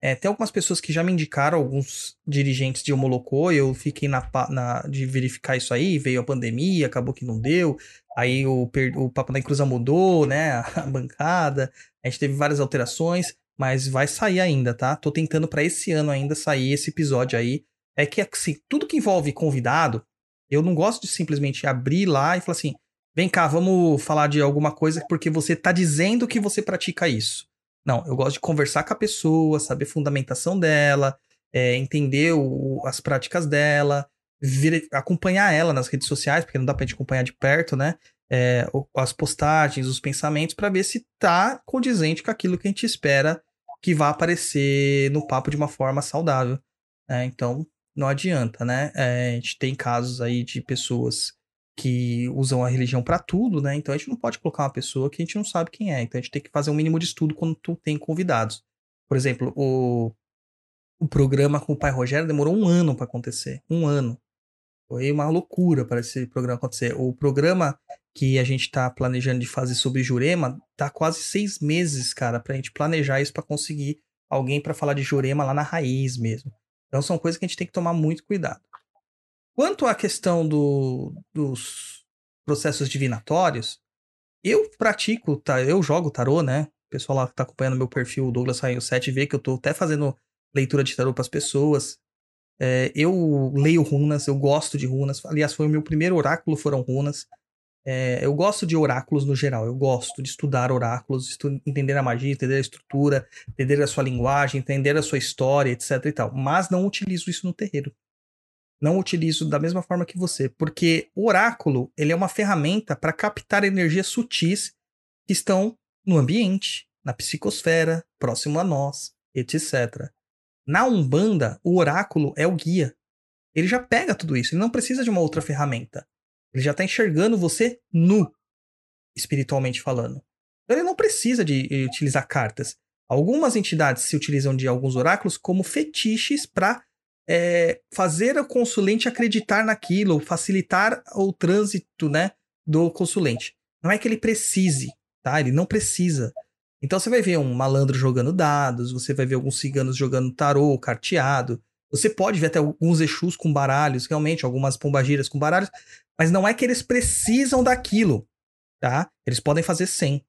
É, tem algumas pessoas que já me indicaram, alguns dirigentes de Molocô, eu fiquei na, na, de verificar isso aí, veio a pandemia, acabou que não deu, aí o, o Papo da Inclusão mudou, né, *laughs* a bancada, a gente teve várias alterações, mas vai sair ainda, tá? Tô tentando para esse ano ainda sair esse episódio aí, é que, assim, tudo que envolve convidado, eu não gosto de simplesmente abrir lá e falar assim: vem cá, vamos falar de alguma coisa porque você tá dizendo que você pratica isso. Não, eu gosto de conversar com a pessoa, saber fundamentação dela, é, entender o, as práticas dela, acompanhar ela nas redes sociais, porque não dá pra gente acompanhar de perto, né? É, as postagens, os pensamentos, para ver se tá condizente com aquilo que a gente espera que vá aparecer no papo de uma forma saudável. É, então, não adianta, né? É, a gente tem casos aí de pessoas que usam a religião para tudo, né? Então a gente não pode colocar uma pessoa que a gente não sabe quem é. Então a gente tem que fazer um mínimo de estudo quando tu tem convidados. Por exemplo, o, o programa com o pai Rogério demorou um ano para acontecer. Um ano. Foi uma loucura para esse programa acontecer. O programa que a gente está planejando de fazer sobre Jurema tá quase seis meses, cara, para a gente planejar isso para conseguir alguém para falar de Jurema lá na raiz mesmo. Então são coisas que a gente tem que tomar muito cuidado. Quanto à questão do, dos processos divinatórios, eu pratico, tá, eu jogo tarô, né? O pessoal lá que tá acompanhando meu perfil, Douglas Rainho 7, vê que eu tô até fazendo leitura de tarô para as pessoas. É, eu leio runas, eu gosto de runas. Aliás, foi o meu primeiro oráculo, foram runas. É, eu gosto de oráculos no geral, eu gosto de estudar oráculos, estu entender a magia, entender a estrutura, entender a sua linguagem, entender a sua história, etc e tal. Mas não utilizo isso no terreiro. Não utilizo da mesma forma que você, porque o oráculo ele é uma ferramenta para captar energias sutis que estão no ambiente, na psicosfera, próximo a nós, etc. Na Umbanda, o oráculo é o guia. Ele já pega tudo isso, ele não precisa de uma outra ferramenta. Ele já está enxergando você nu, espiritualmente falando. Então ele não precisa de eh, utilizar cartas. Algumas entidades se utilizam de alguns oráculos como fetiches para é, fazer o consulente acreditar naquilo, facilitar o trânsito né, do consulente. Não é que ele precise, tá? Ele não precisa. Então você vai ver um malandro jogando dados, você vai ver alguns ciganos jogando tarô, carteado. Você pode ver até alguns Exus com baralhos, realmente, algumas pombagiras com baralhos, mas não é que eles precisam daquilo, tá? Eles podem fazer sem.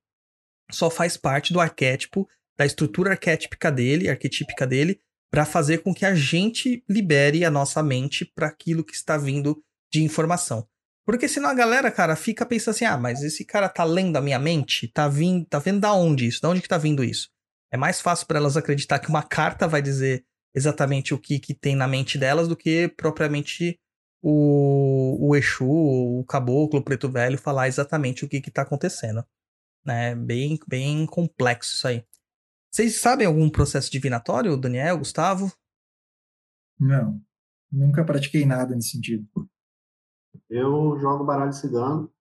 Só faz parte do arquétipo, da estrutura arquétipica dele, arquetípica dele, para fazer com que a gente libere a nossa mente para aquilo que está vindo de informação. Porque senão a galera, cara, fica pensando assim: ah, mas esse cara tá lendo a minha mente? Tá vindo, tá vendo da onde isso? Da onde que tá vindo isso? É mais fácil para elas acreditar que uma carta vai dizer exatamente o que, que tem na mente delas do que propriamente o, o Exu, o Caboclo, o Preto Velho falar exatamente o que que tá acontecendo. Né? Bem, bem complexo isso aí. Vocês sabem algum processo divinatório, Daniel, Gustavo? Não, nunca pratiquei nada nesse sentido. Eu jogo baralho cigano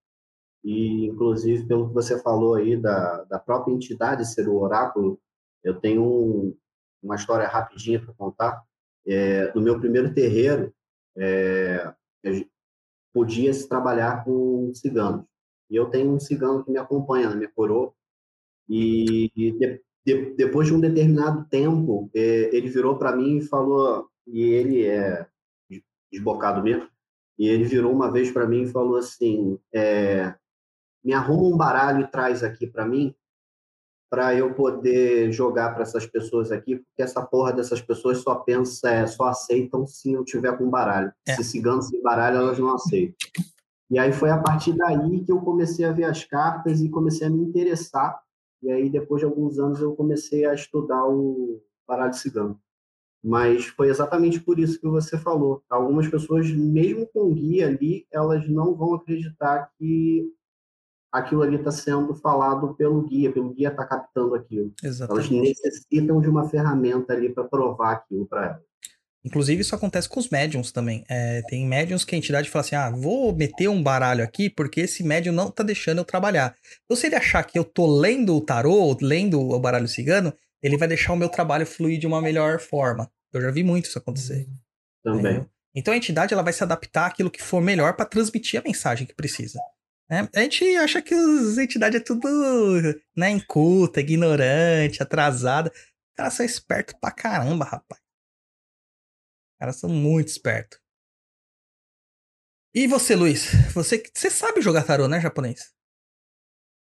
e, inclusive, pelo que você falou aí da, da própria entidade ser o oráculo, eu tenho um, uma história rapidinha para contar. É, no meu primeiro terreiro, é, podia se trabalhar com ciganos. E eu tenho um cigano que me acompanha na minha coroa. E, de, de, depois de um determinado tempo, é, ele virou para mim e falou, e ele é desbocado mesmo, e ele virou uma vez para mim e falou assim: é, me arruma um baralho e traz aqui para mim, para eu poder jogar para essas pessoas aqui, porque essa porra dessas pessoas só pensa, é, só aceitam se eu tiver com baralho. É. Se cigano sem baralho, elas não aceitam. E aí foi a partir daí que eu comecei a ver as cartas e comecei a me interessar. E aí, depois de alguns anos, eu comecei a estudar o baralho cigano. Mas foi exatamente por isso que você falou. Algumas pessoas, mesmo com guia ali, elas não vão acreditar que aquilo ali está sendo falado pelo guia, pelo guia está captando aquilo. Exatamente. Elas necessitam de uma ferramenta ali para provar aquilo para elas. Inclusive, isso acontece com os médiums também. É, tem médiums que a entidade fala assim: ah, vou meter um baralho aqui porque esse médium não tá deixando eu trabalhar. Então, se ele achar que eu tô lendo o tarô, lendo o baralho cigano, ele vai deixar o meu trabalho fluir de uma melhor forma. Eu já vi muito isso acontecer. Também. Então a entidade ela vai se adaptar àquilo que for melhor para transmitir a mensagem que precisa. Né? A gente acha que as entidades é tudo né, inculta, ignorante, atrasada. Os caras são espertos pra caramba, rapaz. Os caras são muito espertos. E você, Luiz? Você, você sabe jogar tarô, né, japonês?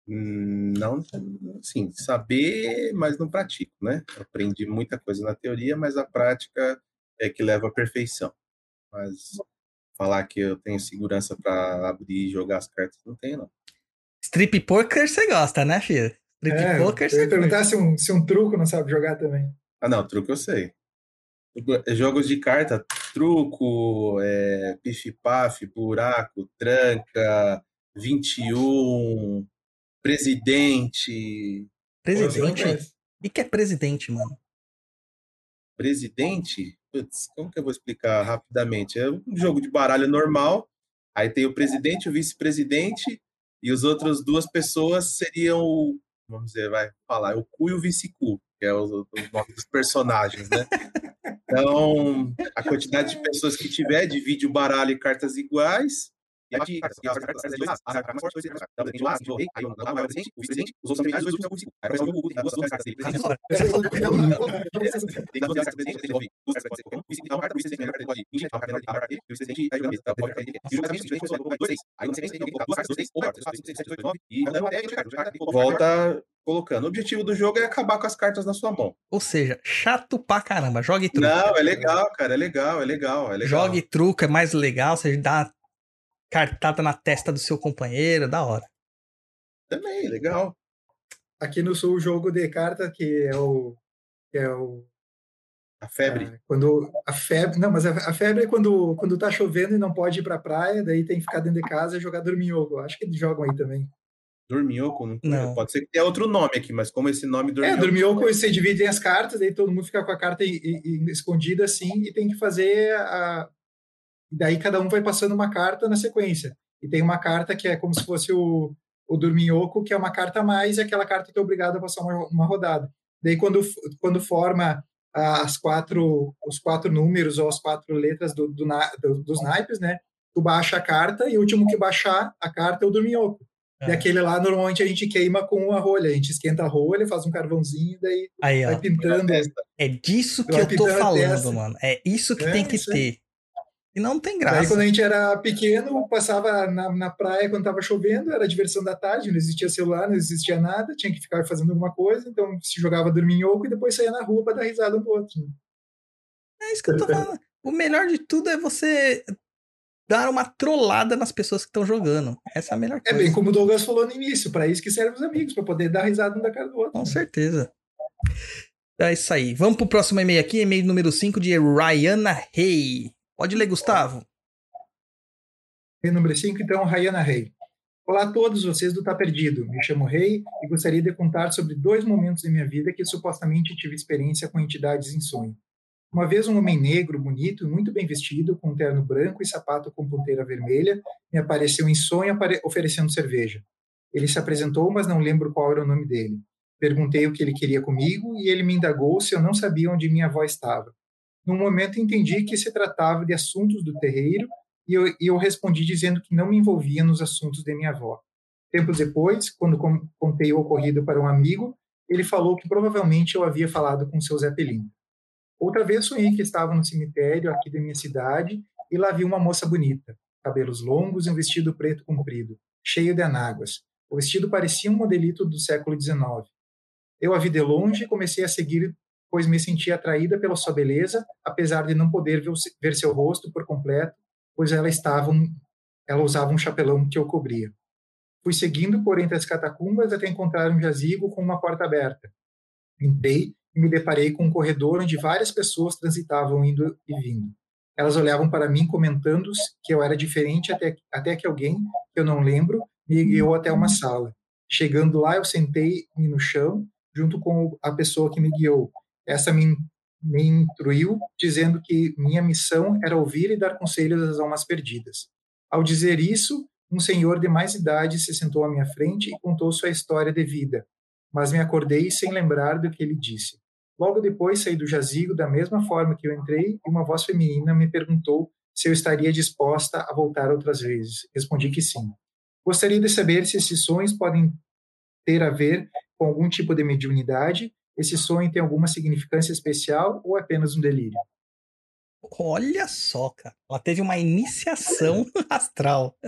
Não, sim, saber, mas não pratico, né? Aprendi muita coisa na teoria, mas a prática é que leva à perfeição. Mas falar que eu tenho segurança para abrir e jogar as cartas, não tenho, não. Strip poker você gosta, né, filho? Strip é, poker você. Perguntar se um, se um truco não sabe jogar também. Ah, não, truco eu sei. Jogos de carta, truco, é, pif-paf, buraco, tranca, 21, Presidente. Presidente? E que é presidente, mano? Presidente? Putz, como que eu vou explicar rapidamente? É um jogo de baralho normal. Aí tem o presidente, o vice-presidente, e as outras duas pessoas seriam o, vamos dizer, vai falar, o cu e o vice-cu, que é o, o nome dos personagens, né? Então, a quantidade de pessoas que tiver divide o baralho em cartas iguais, e aí, cara, as cartas das duas, as cartas mais fortes, então, tem o o rei, aí o maior presidente, o vice-presidente, os outros são os dois últimos, aí aparece o Gugu, tem duas cartas dele, presidente. Tem duas cartas presidente, ele envolve duas cartas pode ser qualquer um, o vice-presidente dá uma carta, o vice-presidente a carta pode ingerir, a carta menor dele, e o vice-presidente aí jogando mesa, pode ficar dele. E o jogo também, o vice-presidente pode dois, três. Aí no sequência tem que colocar duas cartas, dois, três, ou maior, três, quatro, cinco, seis, sete, oito, nove, e andando até a carta, volta colocando. O objetivo do jogo é acabar com as cartas na sua mão. Ou seja, chato pra caramba. Jogue truco. Não, é legal, cara. É legal, é legal, é legal. Jogue truco, é mais legal. Você dá cartada na testa do seu companheiro, da hora. Também, legal. Aqui no sul, o jogo de carta, que é o. Que é o a febre. É, quando a febre, não, mas a, a, febre é quando quando tá chovendo e não pode ir pra praia, daí tem que ficar dentro de casa e jogar dorminhoco. Acho que eles jogam aí também. Dorminhoco? Não, não. Pode ser que tenha outro nome aqui, mas como esse nome dorminhoco... É, dorminhoco você divide as cartas, daí todo mundo fica com a carta escondida assim e tem que fazer a, e daí cada um vai passando uma carta na sequência. E tem uma carta que é como se fosse o, o Dorminhoco, que é uma carta a mais, e aquela carta que é obrigada a passar uma, uma rodada. Daí quando, quando forma as quatro, os quatro números ou as quatro letras do, do, do, dos naipes, né? Tu baixa a carta e o último que baixar a carta é o Dorminhoco. É. E aquele lá, normalmente, a gente queima com a rolha. A gente esquenta a rolha, faz um carvãozinho, daí Aí, vai pintando. É disso que eu tô falando, mano. É isso que é, tem que ter. E não tem graça. Aí, quando a gente era pequeno, passava na, na praia quando estava chovendo, era diversão da tarde, não existia celular, não existia nada, tinha que ficar fazendo alguma coisa, então se jogava dorminhoco e depois saía na rua para dar risada um pro outro. Né? É isso que eu tô falando. o melhor de tudo é você dar uma trollada nas pessoas que estão jogando. Essa é a melhor É coisa. bem como o Douglas falou no início, para isso que servem os amigos, para poder dar risada um da cara do outro. Com certeza. É isso aí. Vamos pro próximo e-mail aqui, e-mail número 5 de Ryana Rey. Pode ler, Gustavo. Número 5, então, Rayana Rey. Olá a todos vocês do Tá Perdido. Me chamo Rei e gostaria de contar sobre dois momentos em minha vida que supostamente tive experiência com entidades em sonho. Uma vez um homem negro, bonito e muito bem vestido, com um terno branco e sapato com ponteira vermelha, me apareceu em sonho oferecendo cerveja. Ele se apresentou, mas não lembro qual era o nome dele. Perguntei o que ele queria comigo e ele me indagou se eu não sabia onde minha avó estava. No momento entendi que se tratava de assuntos do terreiro e eu, eu respondi dizendo que não me envolvia nos assuntos de minha avó. Tempos depois, quando contei o ocorrido para um amigo, ele falou que provavelmente eu havia falado com seu Zé Pelinho. Outra vez sonhei que estava no cemitério aqui da minha cidade e lá vi uma moça bonita, cabelos longos e um vestido preto comprido, cheio de anáguas. O vestido parecia um modelito do século XIX. Eu a vi de longe e comecei a seguir, pois me sentia atraída pela sua beleza, apesar de não poder ver seu rosto por completo, pois ela estava um- ela usava um chapelão que o cobria. Fui seguindo por entre as catacumbas até encontrar um jazigo com uma porta aberta. Entrei e me deparei com um corredor onde várias pessoas transitavam indo e vindo. Elas olhavam para mim comentando que eu era diferente até, até que alguém, que eu não lembro, me guiou até uma sala. Chegando lá, eu sentei-me no chão, junto com a pessoa que me guiou. Essa me, me instruiu, dizendo que minha missão era ouvir e dar conselhos às almas perdidas. Ao dizer isso, um senhor de mais idade se sentou à minha frente e contou sua história de vida, mas me acordei sem lembrar do que ele disse. Logo depois saí do jazigo da mesma forma que eu entrei e uma voz feminina me perguntou se eu estaria disposta a voltar outras vezes. Respondi que sim. Gostaria de saber se esses sonhos podem ter a ver com algum tipo de mediunidade, esse sonho tem alguma significância especial ou é apenas um delírio? Olha só, cara. Ela teve uma iniciação *laughs* astral.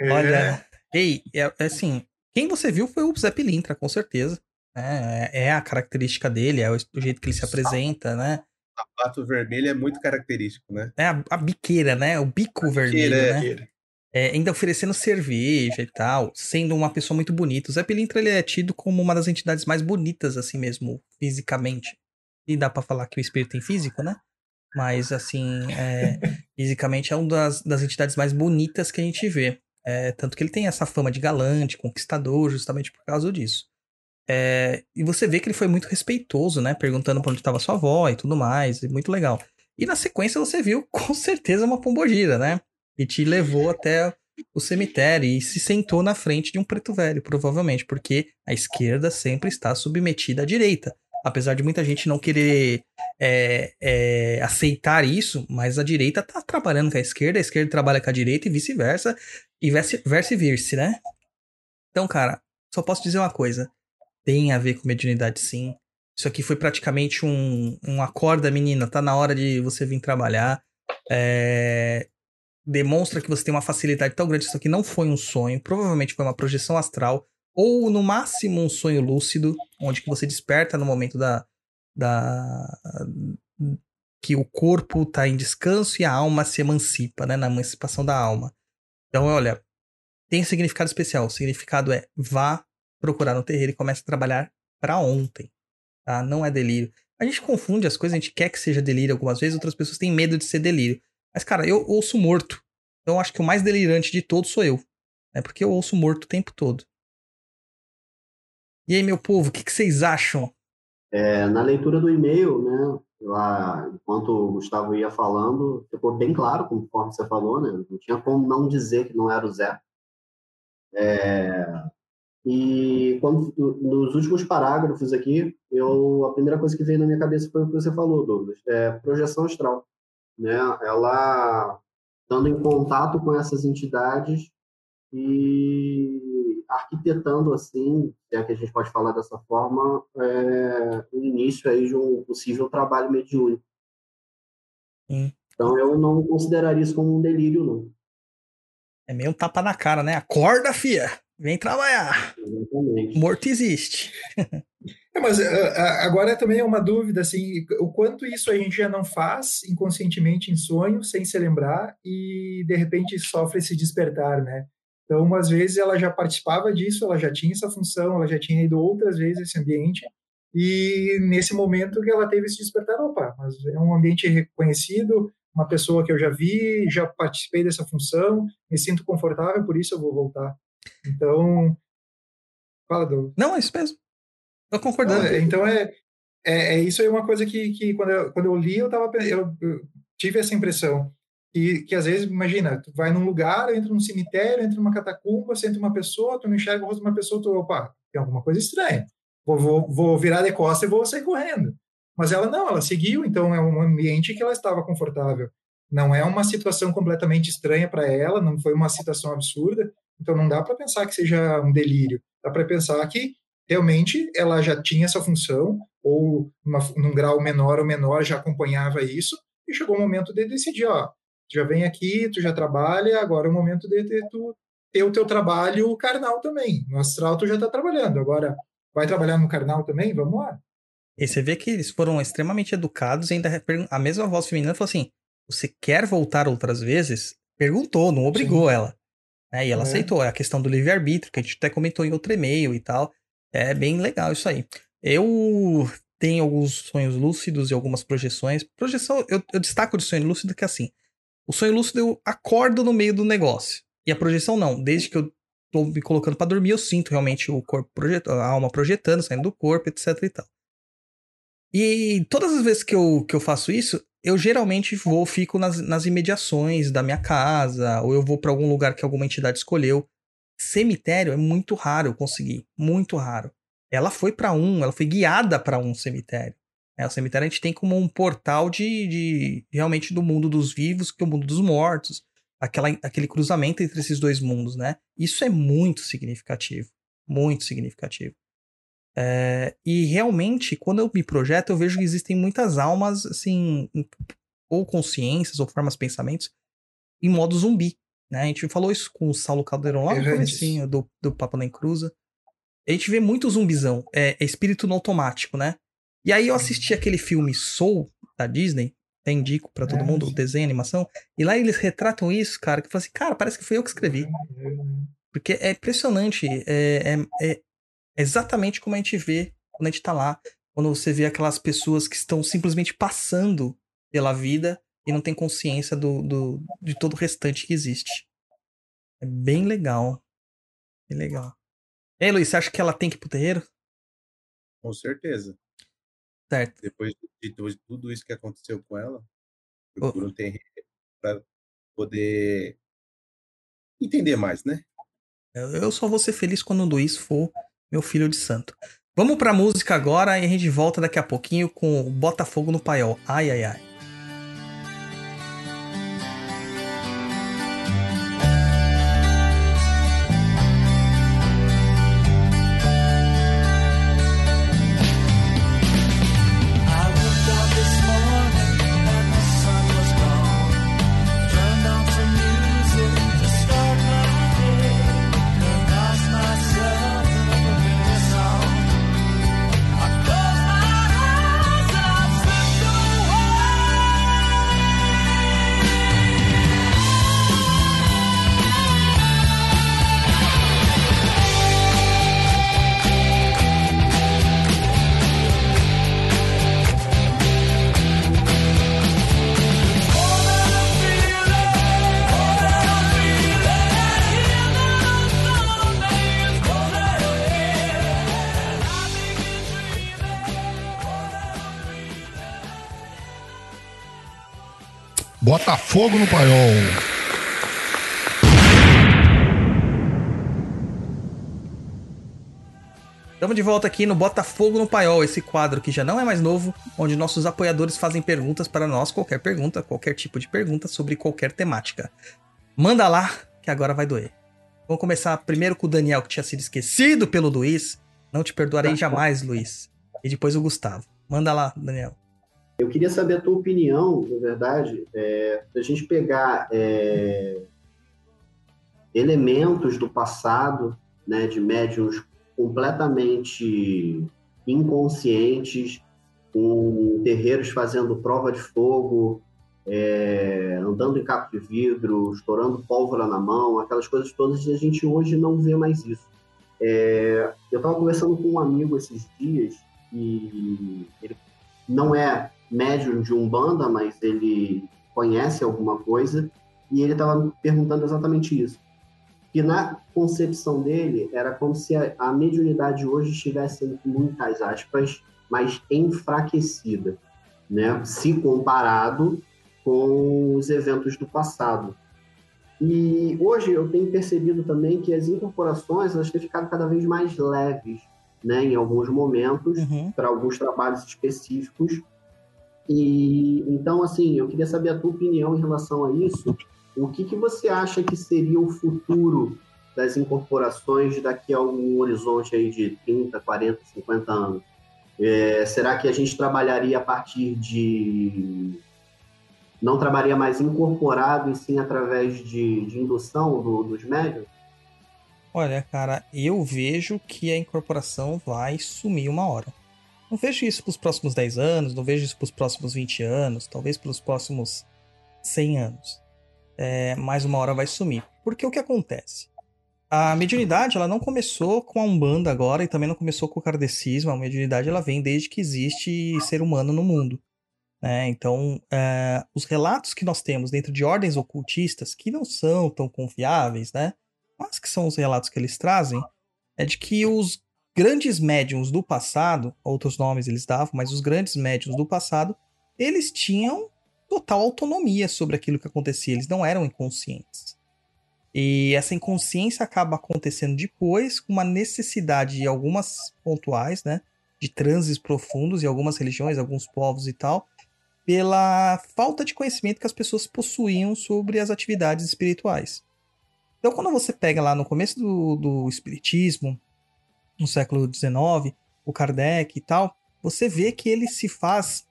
É, Olha, ei, é, é assim, quem você viu foi o Zé Pilintra, com certeza. né? É, é a característica dele, é o, o jeito que ele se apresenta, né? Sapato vermelho é muito característico, né? É a, a biqueira, né? O bico vermelho, Biqueira, né? É, ainda oferecendo cerveja e tal, sendo uma pessoa muito bonita. O Zé Pilintra ele é tido como uma das entidades mais bonitas, assim mesmo, fisicamente. E dá pra falar que o espírito tem físico, né? Mas, assim, é, *laughs* fisicamente é uma das, das entidades mais bonitas que a gente vê. É, tanto que ele tem essa fama de galante, conquistador, justamente por causa disso. É, e você vê que ele foi muito respeitoso, né? Perguntando pra onde estava sua avó e tudo mais, e muito legal. E na sequência você viu, *laughs* com certeza, uma pombogira, né? E te levou até o cemitério e se sentou na frente de um preto velho, provavelmente, porque a esquerda sempre está submetida à direita. Apesar de muita gente não querer é, é, aceitar isso, mas a direita tá trabalhando com a esquerda, a esquerda trabalha com a direita e vice-versa, e vice-versa, né? Então, cara, só posso dizer uma coisa. Tem a ver com mediunidade, sim. Isso aqui foi praticamente um, um acorda, menina. Tá na hora de você vir trabalhar. É, demonstra que você tem uma facilidade tão grande. Isso aqui não foi um sonho. Provavelmente foi uma projeção astral. Ou, no máximo, um sonho lúcido. Onde que você desperta no momento da... da que o corpo tá em descanso e a alma se emancipa, né? Na emancipação da alma. Então, olha, tem significado especial. O significado é vá procurar no terreiro e comece a trabalhar para ontem, tá? Não é delírio. A gente confunde as coisas, a gente quer que seja delírio algumas vezes, outras pessoas têm medo de ser delírio. Mas, cara, eu ouço morto. Então, eu acho que o mais delirante de todos sou eu. É porque eu ouço morto o tempo todo. E aí, meu povo, o que, que vocês acham? É, na leitura do e-mail, né, lá, enquanto o Gustavo ia falando, ficou bem claro, conforme você falou, né? Não tinha como não dizer que não era o Zé. É, e quando, nos últimos parágrafos aqui, eu, a primeira coisa que veio na minha cabeça foi o que você falou, Douglas, é projeção astral. Né? Ela estando em contato com essas entidades e arquitetando, assim, se é que a gente pode falar dessa forma, é, o início aí de um possível trabalho mediúnico. Hum. Então, eu não consideraria isso como um delírio, não. É meio um tapa na cara, né? Acorda, fia! Vem trabalhar! Exatamente. Morto existe. *laughs* É, mas agora também é uma dúvida, assim, o quanto isso a gente já não faz inconscientemente em sonho, sem se lembrar, e de repente sofre esse despertar, né? Então, às vezes ela já participava disso, ela já tinha essa função, ela já tinha ido outras vezes esse ambiente, e nesse momento que ela teve esse despertar, opa, mas é um ambiente reconhecido, uma pessoa que eu já vi, já participei dessa função, me sinto confortável, por isso eu vou voltar. Então, fala, do Não, é isso mesmo. Tô concordando. É, então é, é, é, isso aí uma coisa que, que quando, eu, quando eu li, eu, tava, eu, eu tive essa impressão. Que, que às vezes, imagina, tu vai num lugar, entra num cemitério, entra numa catacumba, senta uma pessoa, tu não enxerga o rosto de uma pessoa, tu, opa, tem alguma coisa estranha. Vou, vou, vou virar de costas e vou sair correndo. Mas ela não, ela seguiu, então é um ambiente que ela estava confortável. Não é uma situação completamente estranha para ela, não foi uma situação absurda, então não dá para pensar que seja um delírio. Dá para pensar que realmente ela já tinha essa função, ou uma, num grau menor ou menor já acompanhava isso, e chegou o momento de decidir, ó, tu já vem aqui, tu já trabalha, agora é o momento de, de tu ter o teu trabalho carnal também. No astral tu já está trabalhando, agora vai trabalhar no carnal também? Vamos lá. E você vê que eles foram extremamente educados e ainda a mesma voz feminina falou assim, você quer voltar outras vezes? Perguntou, não obrigou Sim. ela. É, e ela é. aceitou. É a questão do livre-arbítrio, que a gente até comentou em outro e-mail e tal. É bem legal isso aí. Eu tenho alguns sonhos lúcidos e algumas projeções. Projeção, eu, eu destaco de sonho lúcido que é assim. O sonho lúcido eu acordo no meio do negócio. E a projeção não. Desde que eu tô me colocando para dormir, eu sinto realmente o corpo projetando, a alma projetando, saindo do corpo, etc e tal. E todas as vezes que eu, que eu faço isso, eu geralmente vou, fico nas, nas imediações da minha casa, ou eu vou para algum lugar que alguma entidade escolheu. Cemitério é muito raro eu conseguir, muito raro. Ela foi para um, ela foi guiada para um cemitério. É, o cemitério a gente tem como um portal de, de realmente do mundo dos vivos, que é o mundo dos mortos, aquela, aquele cruzamento entre esses dois mundos, né? Isso é muito significativo, muito significativo. É, e realmente, quando eu me projeto, eu vejo que existem muitas almas, assim, ou consciências, ou formas de pensamentos, em modo zumbi. Né? A gente falou isso com o Saulo Caldeirão lá no comecinho do, do Papo Nem Cruza. A gente vê muito zumbizão, é, é, espírito no automático, né? E aí eu assisti aquele filme Soul, da Disney, até indico para todo é, mundo, desenho, animação, e lá eles retratam isso, cara, que eu assim, cara, parece que foi eu que escrevi. Porque é impressionante, é, é, é exatamente como a gente vê quando a gente tá lá, quando você vê aquelas pessoas que estão simplesmente passando pela vida e não tem consciência do, do, de todo o restante que existe. É bem legal. Bem legal. E aí, Luiz, você acha que ela tem que ir pro terreiro? Com certeza. Certo. Depois de tudo isso que aconteceu com ela, procura um terreiro pra poder entender mais, né? Eu só vou ser feliz quando o Luiz for meu filho de santo. Vamos pra música agora e a gente volta daqui a pouquinho com Botafogo no Paiol. Ai, ai, ai. Fogo no paiol. Estamos de volta aqui no Botafogo no Paiol, esse quadro que já não é mais novo, onde nossos apoiadores fazem perguntas para nós, qualquer pergunta, qualquer tipo de pergunta sobre qualquer temática. Manda lá, que agora vai doer. Vamos começar primeiro com o Daniel, que tinha sido esquecido pelo Luiz. Não te perdoarei jamais, Luiz. E depois o Gustavo. Manda lá, Daniel. Eu queria saber a tua opinião, na verdade, é, da gente pegar é, elementos do passado, né, de médiums completamente inconscientes, com terreiros fazendo prova de fogo, é, andando em capo de vidro, estourando pólvora na mão, aquelas coisas todas, e a gente hoje não vê mais isso. É, eu estava conversando com um amigo esses dias, e ele não é médium de Umbanda, mas ele conhece alguma coisa, e ele estava me perguntando exatamente isso. Que na concepção dele, era como se a, a mediunidade hoje estivesse, entre muitas aspas, mais enfraquecida, né? se comparado com os eventos do passado. E hoje eu tenho percebido também que as incorporações elas têm ficado cada vez mais leves, né, em alguns momentos, uhum. para alguns trabalhos específicos. E então, assim, eu queria saber a tua opinião em relação a isso. O que, que você acha que seria o futuro das incorporações daqui a um horizonte aí de 30, 40, 50 anos? É, será que a gente trabalharia a partir de não trabalharia mais incorporado e sim através de, de indução do, dos médios? Olha, cara, eu vejo que a incorporação vai sumir uma hora. Não vejo isso para os próximos 10 anos, não vejo isso para os próximos 20 anos, talvez pelos próximos 100 anos. É, mais uma hora vai sumir. Porque o que acontece? A mediunidade ela não começou com a Umbanda agora e também não começou com o kardecismo. A mediunidade ela vem desde que existe ser humano no mundo. Né? Então, é, os relatos que nós temos dentro de ordens ocultistas, que não são tão confiáveis, né? mas que são os relatos que eles trazem, é de que os grandes médiums do passado, outros nomes eles davam, mas os grandes médiums do passado, eles tinham total autonomia sobre aquilo que acontecia, eles não eram inconscientes. E essa inconsciência acaba acontecendo depois com uma necessidade de algumas pontuais, né, de transes profundos em algumas religiões, alguns povos e tal, pela falta de conhecimento que as pessoas possuíam sobre as atividades espirituais. Então, quando você pega lá no começo do, do Espiritismo, no século XIX, o Kardec e tal, você vê que ele se faz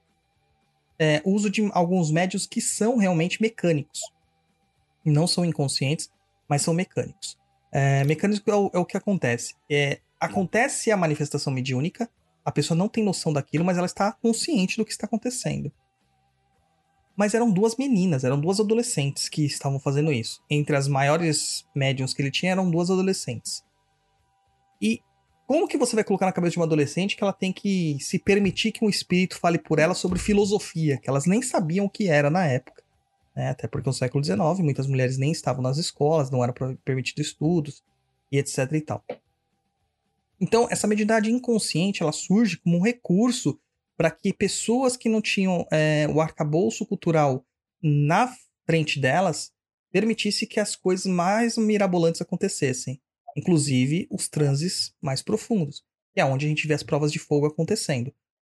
é, uso de alguns médios que são realmente mecânicos. Não são inconscientes, mas são mecânicos. É, mecânico é o, é o que acontece. É, acontece a manifestação mediúnica, a pessoa não tem noção daquilo, mas ela está consciente do que está acontecendo. Mas eram duas meninas, eram duas adolescentes que estavam fazendo isso. Entre as maiores médiums que ele tinha, eram duas adolescentes. E como que você vai colocar na cabeça de uma adolescente que ela tem que se permitir que um espírito fale por ela sobre filosofia, que elas nem sabiam o que era na época? Né? Até porque no século XIX muitas mulheres nem estavam nas escolas, não era permitido estudos e etc e tal. Então, essa mediunidade inconsciente ela surge como um recurso para que pessoas que não tinham é, o arcabouço cultural na frente delas permitisse que as coisas mais mirabolantes acontecessem, inclusive os transes mais profundos, que é onde a gente vê as provas de fogo acontecendo.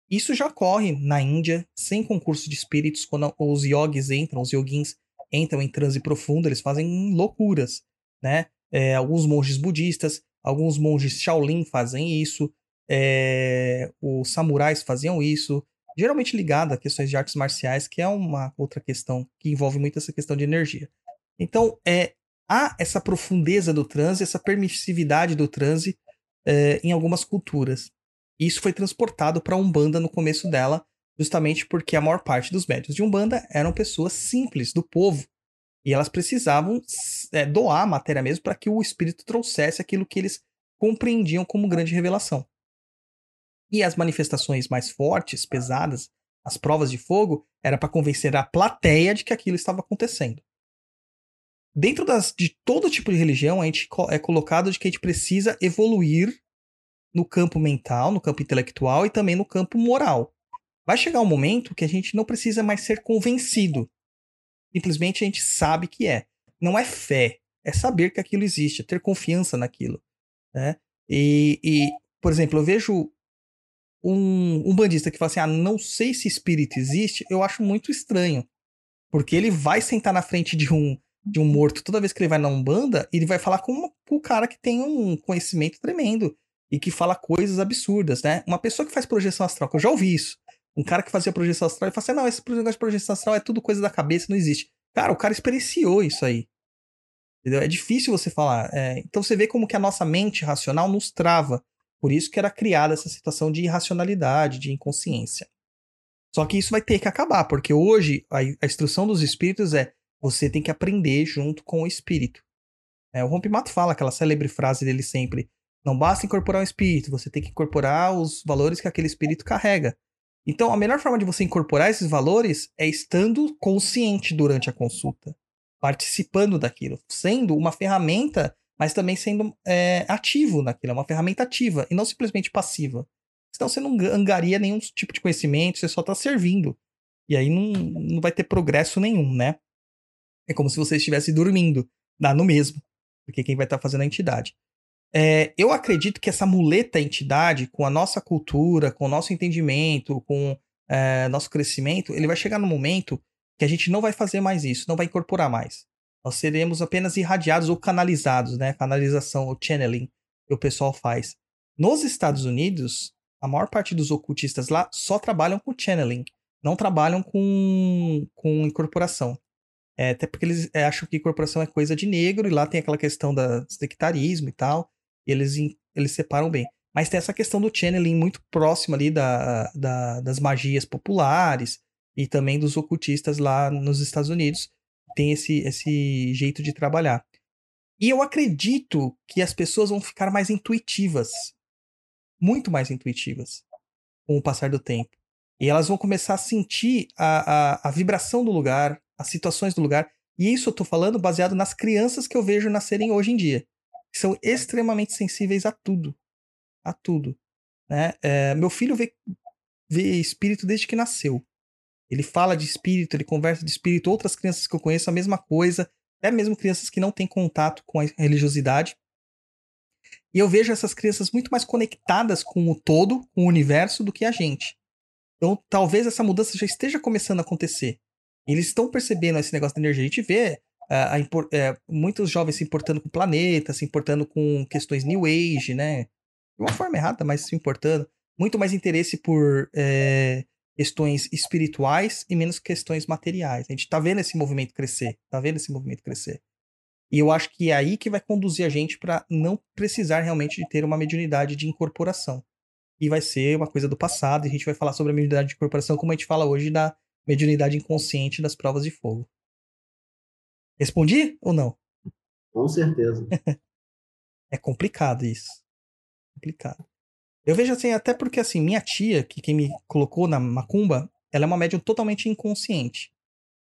Isso já ocorre na Índia, sem concurso de espíritos, quando os yogis entram, os yogins entram em transe profundo, eles fazem loucuras, né? É, alguns monges budistas, alguns monges Shaolin fazem isso, é, os samurais faziam isso, geralmente ligado a questões de artes marciais, que é uma outra questão que envolve muito essa questão de energia. Então, é, há essa profundeza do transe, essa permissividade do transe é, em algumas culturas. Isso foi transportado para a Umbanda no começo dela, justamente porque a maior parte dos médios de Umbanda eram pessoas simples, do povo. E elas precisavam é, doar a matéria mesmo para que o espírito trouxesse aquilo que eles compreendiam como grande revelação. E as manifestações mais fortes, pesadas, as provas de fogo, era para convencer a plateia de que aquilo estava acontecendo. Dentro das, de todo tipo de religião, a gente é colocado de que a gente precisa evoluir no campo mental, no campo intelectual e também no campo moral. Vai chegar um momento que a gente não precisa mais ser convencido. Simplesmente a gente sabe que é. Não é fé, é saber que aquilo existe, é ter confiança naquilo. Né? E, e, por exemplo, eu vejo um, um bandista que fala assim: ah, não sei se espírito existe, eu acho muito estranho. Porque ele vai sentar na frente de um, de um morto toda vez que ele vai na Umbanda, ele vai falar com, com o cara que tem um conhecimento tremendo e que fala coisas absurdas, né? Uma pessoa que faz projeção astral, que eu já ouvi isso. Um cara que fazia projeção astral e fala assim: não, esse negócio de projeção astral é tudo coisa da cabeça, não existe. Cara, o cara experienciou isso aí. Entendeu? É difícil você falar. É, então você vê como que a nossa mente racional nos trava Por isso que era criada essa situação de irracionalidade, de inconsciência. Só que isso vai ter que acabar, porque hoje a, a instrução dos espíritos é você tem que aprender junto com o espírito. É, o Rompimato fala aquela célebre frase dele sempre: não basta incorporar um espírito, você tem que incorporar os valores que aquele espírito carrega. Então, a melhor forma de você incorporar esses valores é estando consciente durante a consulta, participando daquilo, sendo uma ferramenta, mas também sendo é, ativo naquilo, é uma ferramenta ativa e não simplesmente passiva. Senão você não angaria nenhum tipo de conhecimento, você só está servindo. E aí não, não vai ter progresso nenhum, né? É como se você estivesse dormindo, dá no mesmo, porque quem vai estar tá fazendo a entidade. É, eu acredito que essa muleta entidade, com a nossa cultura, com o nosso entendimento, com é, nosso crescimento, ele vai chegar no momento que a gente não vai fazer mais isso, não vai incorporar mais. Nós seremos apenas irradiados ou canalizados, né? Canalização ou channeling que o pessoal faz. Nos Estados Unidos, a maior parte dos ocultistas lá só trabalham com channeling, não trabalham com, com incorporação. É, até porque eles é, acham que incorporação é coisa de negro, e lá tem aquela questão do sectarismo e tal eles, eles separam bem. Mas tem essa questão do channeling muito próximo ali da, da, das magias populares e também dos ocultistas lá nos Estados Unidos. Tem esse, esse jeito de trabalhar. E eu acredito que as pessoas vão ficar mais intuitivas. Muito mais intuitivas com o passar do tempo. E elas vão começar a sentir a, a, a vibração do lugar, as situações do lugar. E isso eu tô falando baseado nas crianças que eu vejo nascerem hoje em dia são extremamente sensíveis a tudo. A tudo. Né? É, meu filho vê, vê espírito desde que nasceu. Ele fala de espírito, ele conversa de espírito. Outras crianças que eu conheço, a mesma coisa. Até mesmo crianças que não têm contato com a religiosidade. E eu vejo essas crianças muito mais conectadas com o todo, com o universo, do que a gente. Então, talvez essa mudança já esteja começando a acontecer. Eles estão percebendo esse negócio da energia. A gente vê a, a, é, muitos jovens se importando com o planeta, se importando com questões New Age, né? De uma forma errada, mas se importando. Muito mais interesse por é, questões espirituais e menos questões materiais. A gente tá vendo esse movimento crescer, tá vendo esse movimento crescer. E eu acho que é aí que vai conduzir a gente para não precisar realmente de ter uma mediunidade de incorporação. E vai ser uma coisa do passado, e a gente vai falar sobre a mediunidade de incorporação como a gente fala hoje da mediunidade inconsciente das provas de fogo. Respondi ou não? Com certeza. *laughs* é complicado isso. Complicado. Eu vejo assim, até porque assim, minha tia, que quem me colocou na macumba, ela é uma médium totalmente inconsciente.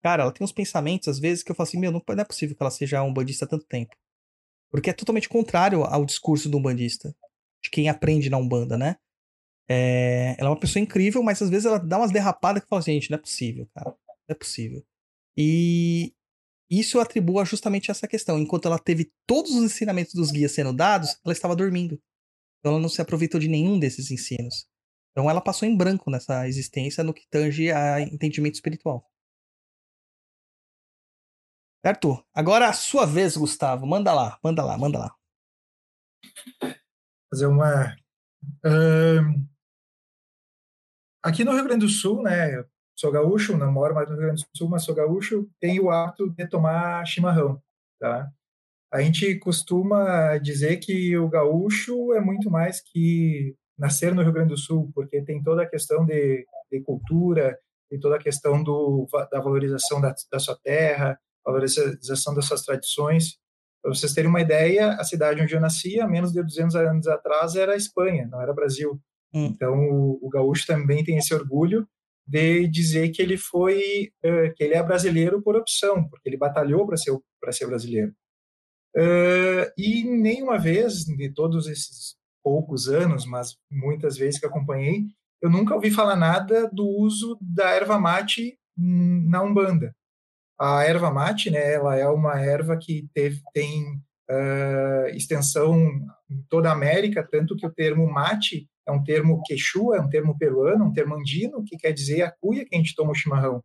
Cara, ela tem uns pensamentos, às vezes, que eu falo assim, meu, não é possível que ela seja um bandista há tanto tempo. Porque é totalmente contrário ao discurso do umbandista. De quem aprende na Umbanda, né? É... Ela é uma pessoa incrível, mas às vezes ela dá umas derrapadas que fala assim, gente, não é possível, cara. Não é possível. E isso eu atribuo justamente a essa questão. Enquanto ela teve todos os ensinamentos dos guias sendo dados, ela estava dormindo. Então ela não se aproveitou de nenhum desses ensinos. Então ela passou em branco nessa existência no que tange a entendimento espiritual. Certo? Agora a sua vez, Gustavo. Manda lá, manda lá, manda lá. Fazer uma. Uh... Aqui no Rio Grande do Sul, né, sou gaúcho, não moro mais no Rio Grande do Sul, mas sou gaúcho, tenho o hábito de tomar chimarrão, tá? A gente costuma dizer que o gaúcho é muito mais que nascer no Rio Grande do Sul, porque tem toda a questão de, de cultura, tem toda a questão do, da valorização da, da sua terra, valorização das suas tradições. Para vocês terem uma ideia, a cidade onde eu nasci, há menos de 200 anos atrás, era Espanha, não era Brasil. Hum. Então, o, o gaúcho também tem esse orgulho de dizer que ele foi uh, que ele é brasileiro por opção, porque ele batalhou para ser para ser brasileiro. Uh, e nenhuma vez de todos esses poucos anos, mas muitas vezes que acompanhei, eu nunca ouvi falar nada do uso da erva mate na umbanda. A erva mate, né, ela é uma erva que teve, tem uh, extensão em toda a América, tanto que o termo mate é um termo quechua, é um termo peruano, um termo andino, que quer dizer a cuia que a gente toma o chimarrão.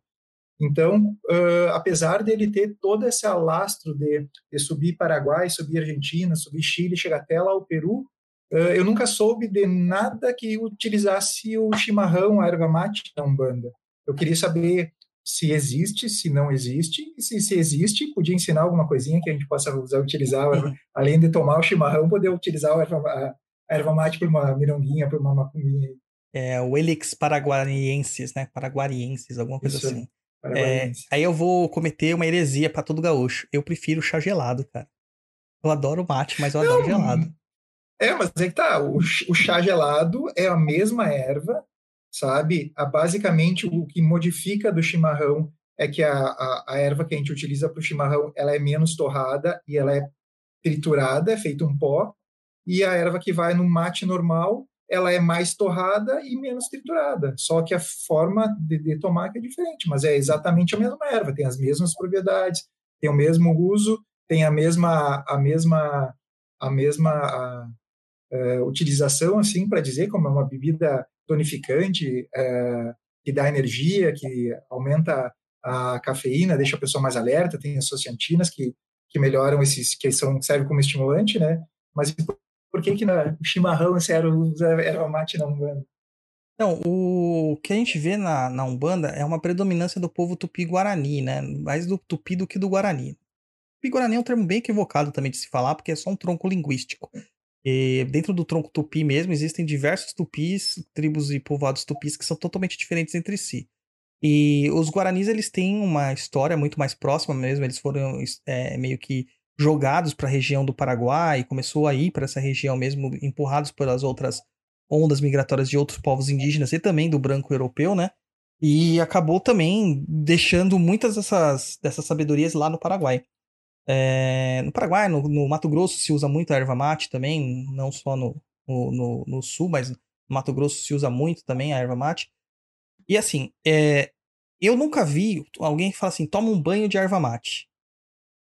Então, uh, apesar dele ter todo esse alastro de, de, subir Paraguai, subir Argentina, subir Chile, chegar até lá ao Peru, uh, eu nunca soube de nada que utilizasse o chimarrão, a erva mate na Umbanda. Eu queria saber se existe, se não existe, e se, se existe, podia ensinar alguma coisinha que a gente possa usar, utilizar, além de tomar o chimarrão, poder utilizar a erva, erva mate para uma mironguinha, para uma macumbinha. É o Elix paraguariensis, né? Paraguariensis, alguma coisa Isso, assim. É, aí eu vou cometer uma heresia pra todo gaúcho. Eu prefiro chá gelado, cara. Eu adoro mate, mas eu adoro Não, gelado. É, mas é que tá, o, o chá gelado é a mesma erva, sabe? A, basicamente, o que modifica do chimarrão é que a, a, a erva que a gente utiliza para o chimarrão, ela é menos torrada e ela é triturada, é feito um pó, e a erva que vai no mate normal, ela é mais torrada e menos triturada, só que a forma de, de tomar é diferente, mas é exatamente a mesma erva, tem as mesmas propriedades, tem o mesmo uso, tem a mesma a mesma a mesma a, eh, utilização assim para dizer como é uma bebida tonificante eh, que dá energia, que aumenta a cafeína, deixa a pessoa mais alerta, tem as sociantinas que que melhoram esses que são servem como estimulante, né? Mas por, que que na chimarrão esse era usa erva mate na Umbanda? Não, o que a gente vê na, na Umbanda é uma predominância do povo tupi-guarani, né? Mais do tupi do que do guarani. Tupi-guarani é um termo bem equivocado também de se falar, porque é só um tronco linguístico. E dentro do tronco tupi mesmo, existem diversos tupis, tribos e povoados tupis que são totalmente diferentes entre si. E os guaranis, eles têm uma história muito mais próxima mesmo, eles foram é, meio que jogados para a região do Paraguai, começou a ir para essa região mesmo, empurrados pelas outras ondas migratórias de outros povos indígenas e também do branco europeu, né? E acabou também deixando muitas dessas, dessas sabedorias lá no Paraguai. É, no Paraguai, no, no, Mato Grosso se usa muito a erva mate também, não só no, no, no, sul, mas no Mato Grosso se usa muito também a erva mate. E assim, é, eu nunca vi alguém que fala assim, toma um banho de erva mate.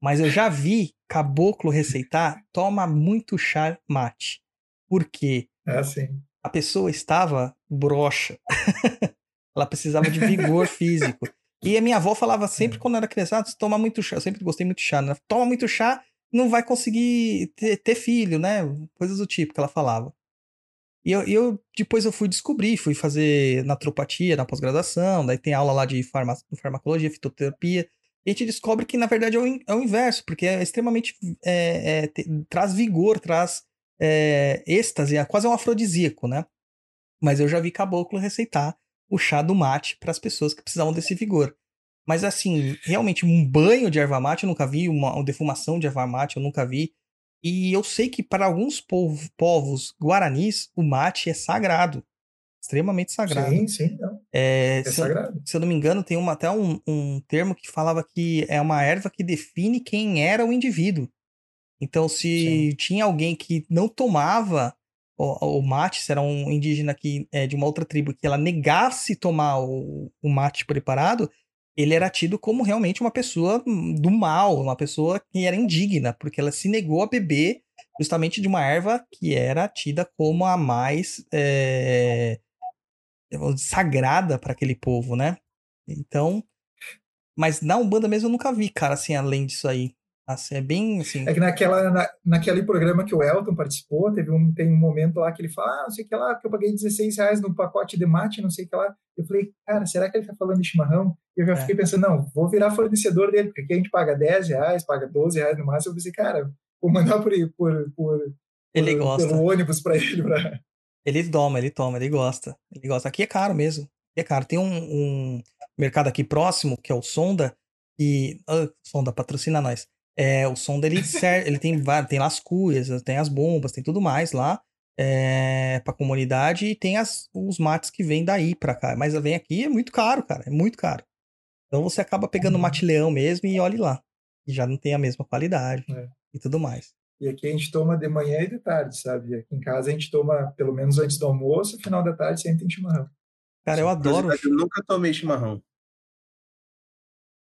Mas eu já vi caboclo receitar, toma muito chá mate. Por quê? É assim. A pessoa estava broxa. *laughs* Ela precisava de vigor físico. E a minha avó falava sempre quando era criança, ah, toma muito chá. Eu sempre gostei muito de chá, né? Toma muito chá, não vai conseguir ter, ter filho, né? Coisas do tipo que ela falava. E eu, eu, depois eu fui descobrir, fui fazer naturopatia na pós-graduação, daí tem aula lá de farma, farmacologia, fitoterapia, e a gente descobre que na verdade é o, é o inverso, porque é extremamente é, é, te, traz vigor, traz é, êxtase, é quase um afrodisíaco, né? Mas eu já vi caboclo receitar o chá do mate para as pessoas que precisavam desse vigor. Mas assim, realmente um banho de erva mate eu nunca vi, uma, uma defumação de erva mate eu nunca vi. E eu sei que para alguns povo, povos guaranis, o mate é sagrado. Extremamente sagrado. Sim, sim. Não. É, é se, sagrado. Eu, se eu não me engano, tem uma, até um, um, termo que falava que é uma erva que define quem era o indivíduo. Então, se sim. tinha alguém que não tomava o, o, mate, se era um indígena que, é, de uma outra tribo, que ela negasse tomar o, o mate preparado, ele era tido como realmente uma pessoa do mal, uma pessoa que era indigna, porque ela se negou a beber justamente de uma erva que era tida como a mais é, sagrada para aquele povo, né? Então, mas na Umbanda mesmo eu nunca vi, cara, assim, além disso aí. Assim, é bem assim. É que naquela, na, naquele programa que o Elton participou, teve um, tem um momento lá que ele fala, ah, não sei o que lá, que eu paguei 16 reais no pacote de mate, não sei o que lá. Eu falei, cara, será que ele tá falando de chimarrão? Eu já é. fiquei pensando, não, vou virar fornecedor dele, porque aqui a gente paga 10 reais, paga 12 reais no máximo. Eu pensei, cara, vou mandar por, por, por, ele por, gosta. pelo ônibus para ele. Pra... Ele toma, ele toma, ele gosta. Ele gosta. Aqui é caro mesmo. É caro. Tem um, um mercado aqui próximo, que é o Sonda, e. Ah, Sonda, patrocina nós. É, o som dele *laughs* ele tem, tem lá as cuias, tem as bombas, tem tudo mais lá é, pra comunidade e tem as, os mates que vêm daí pra cá. Mas vem aqui é muito caro, cara, é muito caro. Então você acaba pegando o mate leão mesmo e olhe lá. E já não tem a mesma qualidade é. e tudo mais. E aqui a gente toma de manhã e de tarde, sabe? Aqui em casa a gente toma pelo menos antes do almoço, final da tarde sempre tem chimarrão. Cara, eu adoro. Eu nunca tomei chimarrão.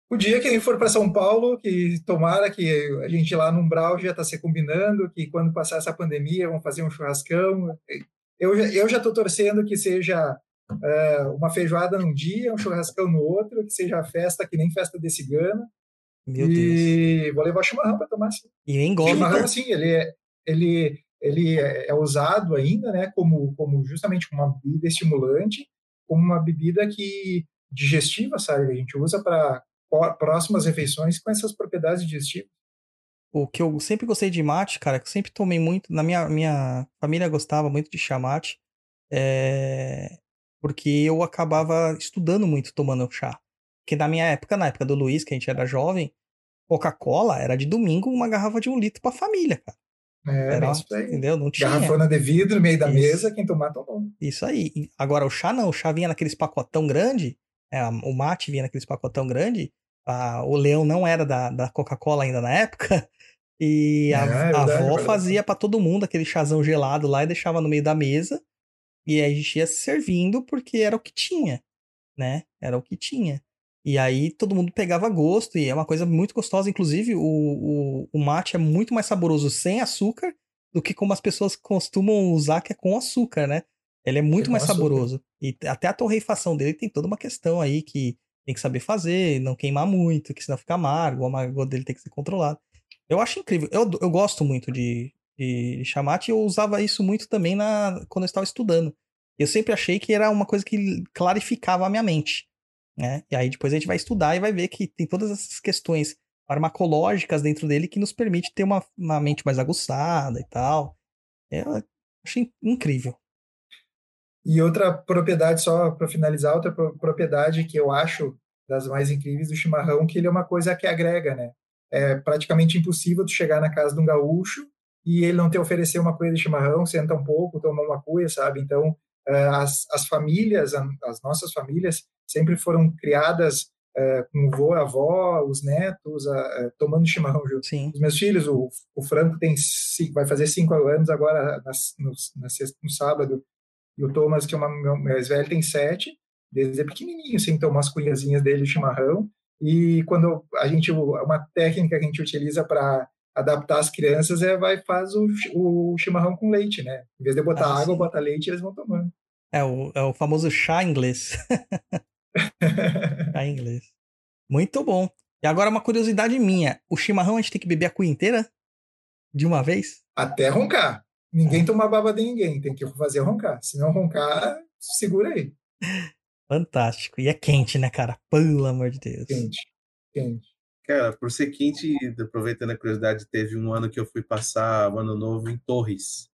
O dia que a gente for para São Paulo, que tomara que a gente lá no Umbral já está se combinando, que quando passar essa pandemia vão fazer um churrascão. Eu, eu já estou torcendo que seja é, uma feijoada num dia, um churrascão no outro, que seja festa que nem festa de cigana. Meu e Deus. vou levar chimarrão para tomar assim. E nem gosta. Chimarrão, assim, ele é, ele, ele é usado ainda, né, como, como justamente uma bebida estimulante, como uma bebida que digestiva, sabe? A gente usa para próximas refeições com essas propriedades digestivas. o que eu sempre gostei de mate, cara, que eu sempre tomei muito. Na minha, minha família gostava muito de chá mate. É, porque eu acabava estudando muito tomando chá. Porque na minha época, na época do Luiz, que a gente era jovem, Coca-Cola era de domingo uma garrafa de um litro pra família, cara. É, Era, isso aí. entendeu? Não tinha. Garrafona de vidro meio da Isso. mesa, quem tomar, tomou. Isso aí. Agora, o chá não. O chá vinha naqueles pacotão grande. é, o mate vinha naqueles pacotão grande. a- o leão não era da, da Coca-Cola ainda na época. *laughs* E a, É, é a verdade, avó verdade. fazia pra todo mundo aquele chazão gelado lá e deixava no meio da mesa. E aí a gente ia se servindo porque era o que tinha, né? Era o que tinha. E aí todo mundo pegava gosto e é uma coisa muito gostosa. Inclusive, o, o, o mate é muito mais saboroso sem açúcar do que como as pessoas costumam usar, que é com açúcar, né? Ele é muito mais açúcar. saboroso. E até a torrefação dele tem toda uma questão aí que tem que saber fazer, não queimar muito, que senão fica amargo, o amargor dele tem que ser controlado. Eu acho incrível. Eu, eu gosto muito de, de chamate e eu usava isso muito também na, quando eu estava estudando. Eu sempre achei que era uma coisa que clarificava a minha mente. Né? E aí depois a gente vai estudar e vai ver que tem todas essas questões farmacológicas dentro dele que nos permite ter uma, uma mente mais aguçada e tal. Eu achei incrível. E outra propriedade, só para finalizar, outra pro- propriedade que eu acho das mais incríveis do chimarrão, que ele é uma coisa que agrega, né? É praticamente impossível tu chegar na casa de um gaúcho e ele não te oferecer uma coisa de chimarrão, senta um pouco, toma uma cuia, sabe? Então, as, as famílias, as nossas famílias, sempre foram criadas eh, com o avô, a avó, os netos, a- a- tomando chimarrão junto. Sim. Os meus filhos, o, o Franco tem cinco, vai fazer cinco anos agora na, no, na sexta, no sábado, e o Thomas, que é o meu mais velho, tem sete, desde pequenininho, assim, toma as cunhazinhas dele de chimarrão, e quando a gente, uma técnica que a gente utiliza para adaptar as crianças é vai faz o, o chimarrão com leite, né? Em vez de botar Ah, água, sim. bota leite eles vão tomando. É o, é o famoso chá inglês. *laughs* chá inglês. Muito bom. E agora uma curiosidade minha. O chimarrão a gente tem que beber a cuia inteira? De uma vez? Até roncar. Ninguém toma baba de ninguém, tem que fazer roncar. Se não roncar, segura aí. Fantástico. E é quente, né, cara? Pelo amor de Deus. Quente, quente. Cara, por ser quente, aproveitando a curiosidade, teve um ano que eu fui passar o ano novo em Torres.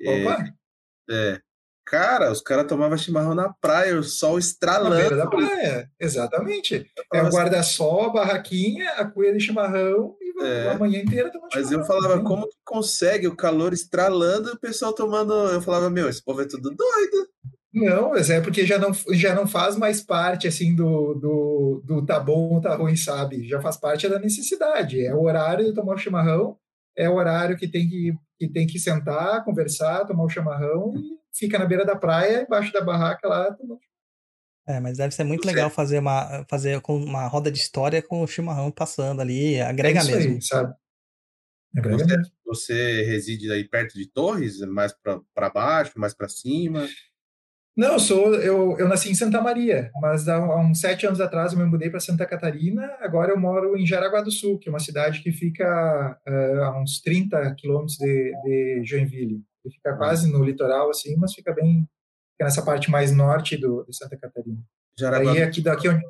É, Opa, é. Cara, os caras tomavam chimarrão na praia, o sol na estralando. beira da praia. Exatamente. É falava o guarda-sol, a barraquinha, a cuia de chimarrão e É. a manhã inteira tomando Mas eu chimarrão. falava, Sim. como que consegue o calor estralando e o pessoal tomando. Eu falava, meu, esse povo é tudo doido. Não, mas é porque já não, já não faz mais parte assim do, do, do tá bom ou tá ruim, sabe? Já faz parte da necessidade. É o horário de tomar o chimarrão, é o horário que tem que, que tem que sentar, conversar, tomar o chimarrão e fica na beira da praia, embaixo da barraca lá, É, mas deve ser muito legal fazer uma, fazer com uma roda de história com o chimarrão passando ali. Agrega é isso mesmo. aí, sabe? Agrega Você- mesmo. Você reside aí perto de Torres, mais para baixo, mais para cima. Não, eu sou eu, eu nasci em Santa Maria, mas há, há uns sete anos atrás eu me mudei para Santa Catarina. Agora eu moro em Jaraguá do Sul, que é uma cidade que fica eh, a uns 30 quilômetros de, de Joinville. Ele fica quase no litoral, assim, mas fica bem fica nessa parte mais norte do, de Santa Catarina. Jaraguá Aí aqui daqui onde,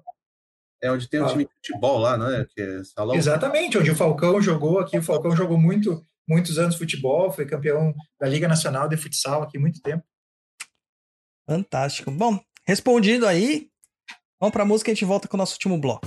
é onde tem um Ah. time de futebol lá, né? Que é salão. exatamente onde o Falcão jogou aqui. O Falcão jogou muito muitos anos futebol, foi campeão da Liga Nacional de Futsal aqui muito tempo. Fantástico. Bom, respondido aí. Vamos pra música e a gente volta com o nosso último bloco.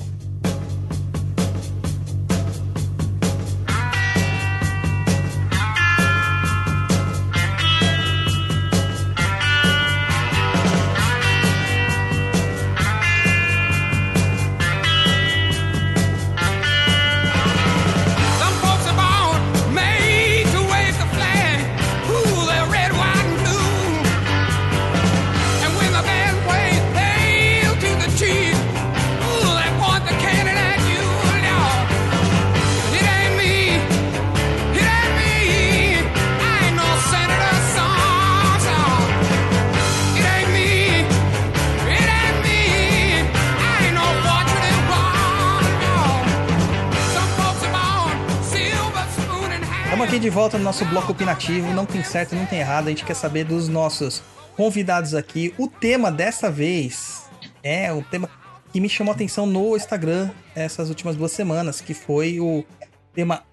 De volta no nosso bloco opinativo. Não tem certo, não tem errado. A gente quer saber dos nossos convidados aqui. O tema dessa vez é o tema que me chamou a atenção no Instagram essas últimas duas semanas, que foi o tema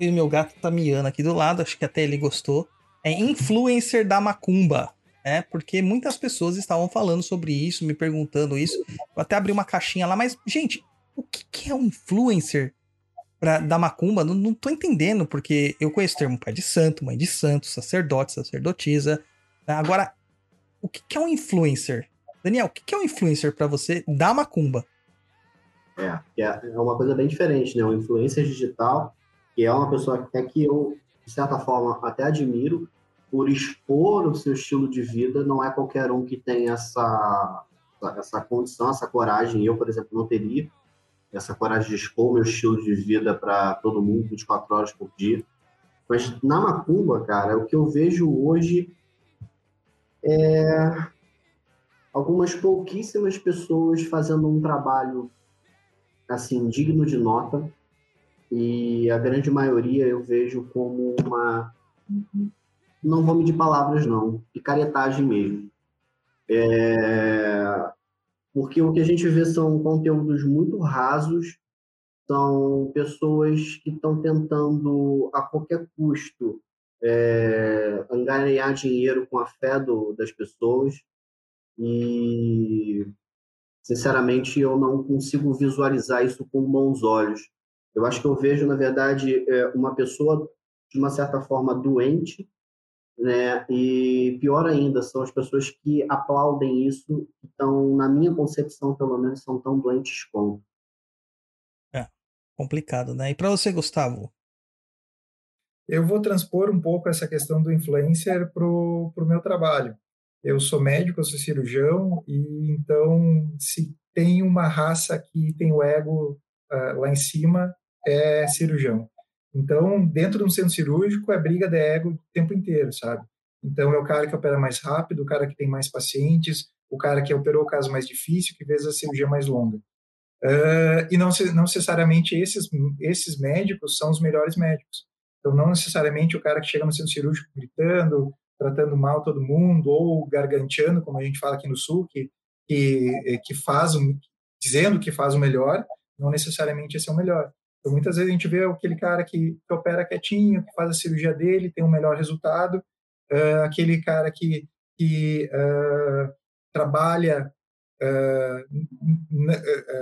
E meu gato tá miando aqui do lado, acho que até ele gostou. É influencer da macumba. É, porque muitas pessoas estavam falando sobre isso, me perguntando isso. Eu até abri uma caixinha lá, mas, gente, o que, que é um influencer pra, da macumba? Não, não tô entendendo, porque eu conheço o termo pai de santo, mãe de santo, sacerdote, sacerdotisa. Né? Agora, o que, que é um influencer? Daniel, o que, que é um influencer pra você da macumba? É, é é uma coisa bem diferente, né? Um influencer digital, que é uma pessoa até que eu, de certa forma, até admiro por expor o seu estilo de vida. Não é qualquer um que tem essa, essa condição, essa coragem. Eu, por exemplo, não teria essa coragem de expor meu estilo de vida para todo mundo 24 horas por dia. Mas na macumba, cara, o que eu vejo hoje é algumas pouquíssimas pessoas fazendo um trabalho assim digno de nota e a grande maioria eu vejo como uma não vou medir palavras não picaretagem mesmo É, porque o que a gente vê são conteúdos muito rasos são pessoas que estão tentando a qualquer custo é, angariar dinheiro com a fé do, das pessoas e sinceramente eu não consigo visualizar isso com bons olhos. Eu acho que eu vejo, na verdade, é, uma pessoa de uma certa forma doente, né? E pior ainda, são as pessoas que aplaudem isso, então, na minha concepção, pelo menos, são tão doentes quanto. Complicado, né? E pra você, Gustavo? Eu vou transpor um pouco essa questão do influencer para o meu trabalho. Eu sou médico, eu sou cirurgião, e então, se tem uma raça que tem o ego ah, lá em cima, é cirurgião. Então, dentro de um centro cirúrgico, é briga de ego o tempo inteiro, sabe? Então, é o cara que opera mais rápido, o cara que tem mais pacientes, o cara que operou o caso mais difícil, que fez a cirurgia mais longa. Ah, e não, não necessariamente esses, esses médicos são os melhores médicos. Então, não necessariamente o cara que chega no centro cirúrgico gritando, tratando mal todo mundo, ou garganteando, como a gente fala aqui no Sul, que, que, que faz, dizendo que faz o melhor, não necessariamente esse é o melhor. Então, muitas vezes a gente vê aquele cara que, que opera quietinho, que faz a cirurgia dele, tem um melhor resultado, ah, aquele cara que, que ah, trabalha eh,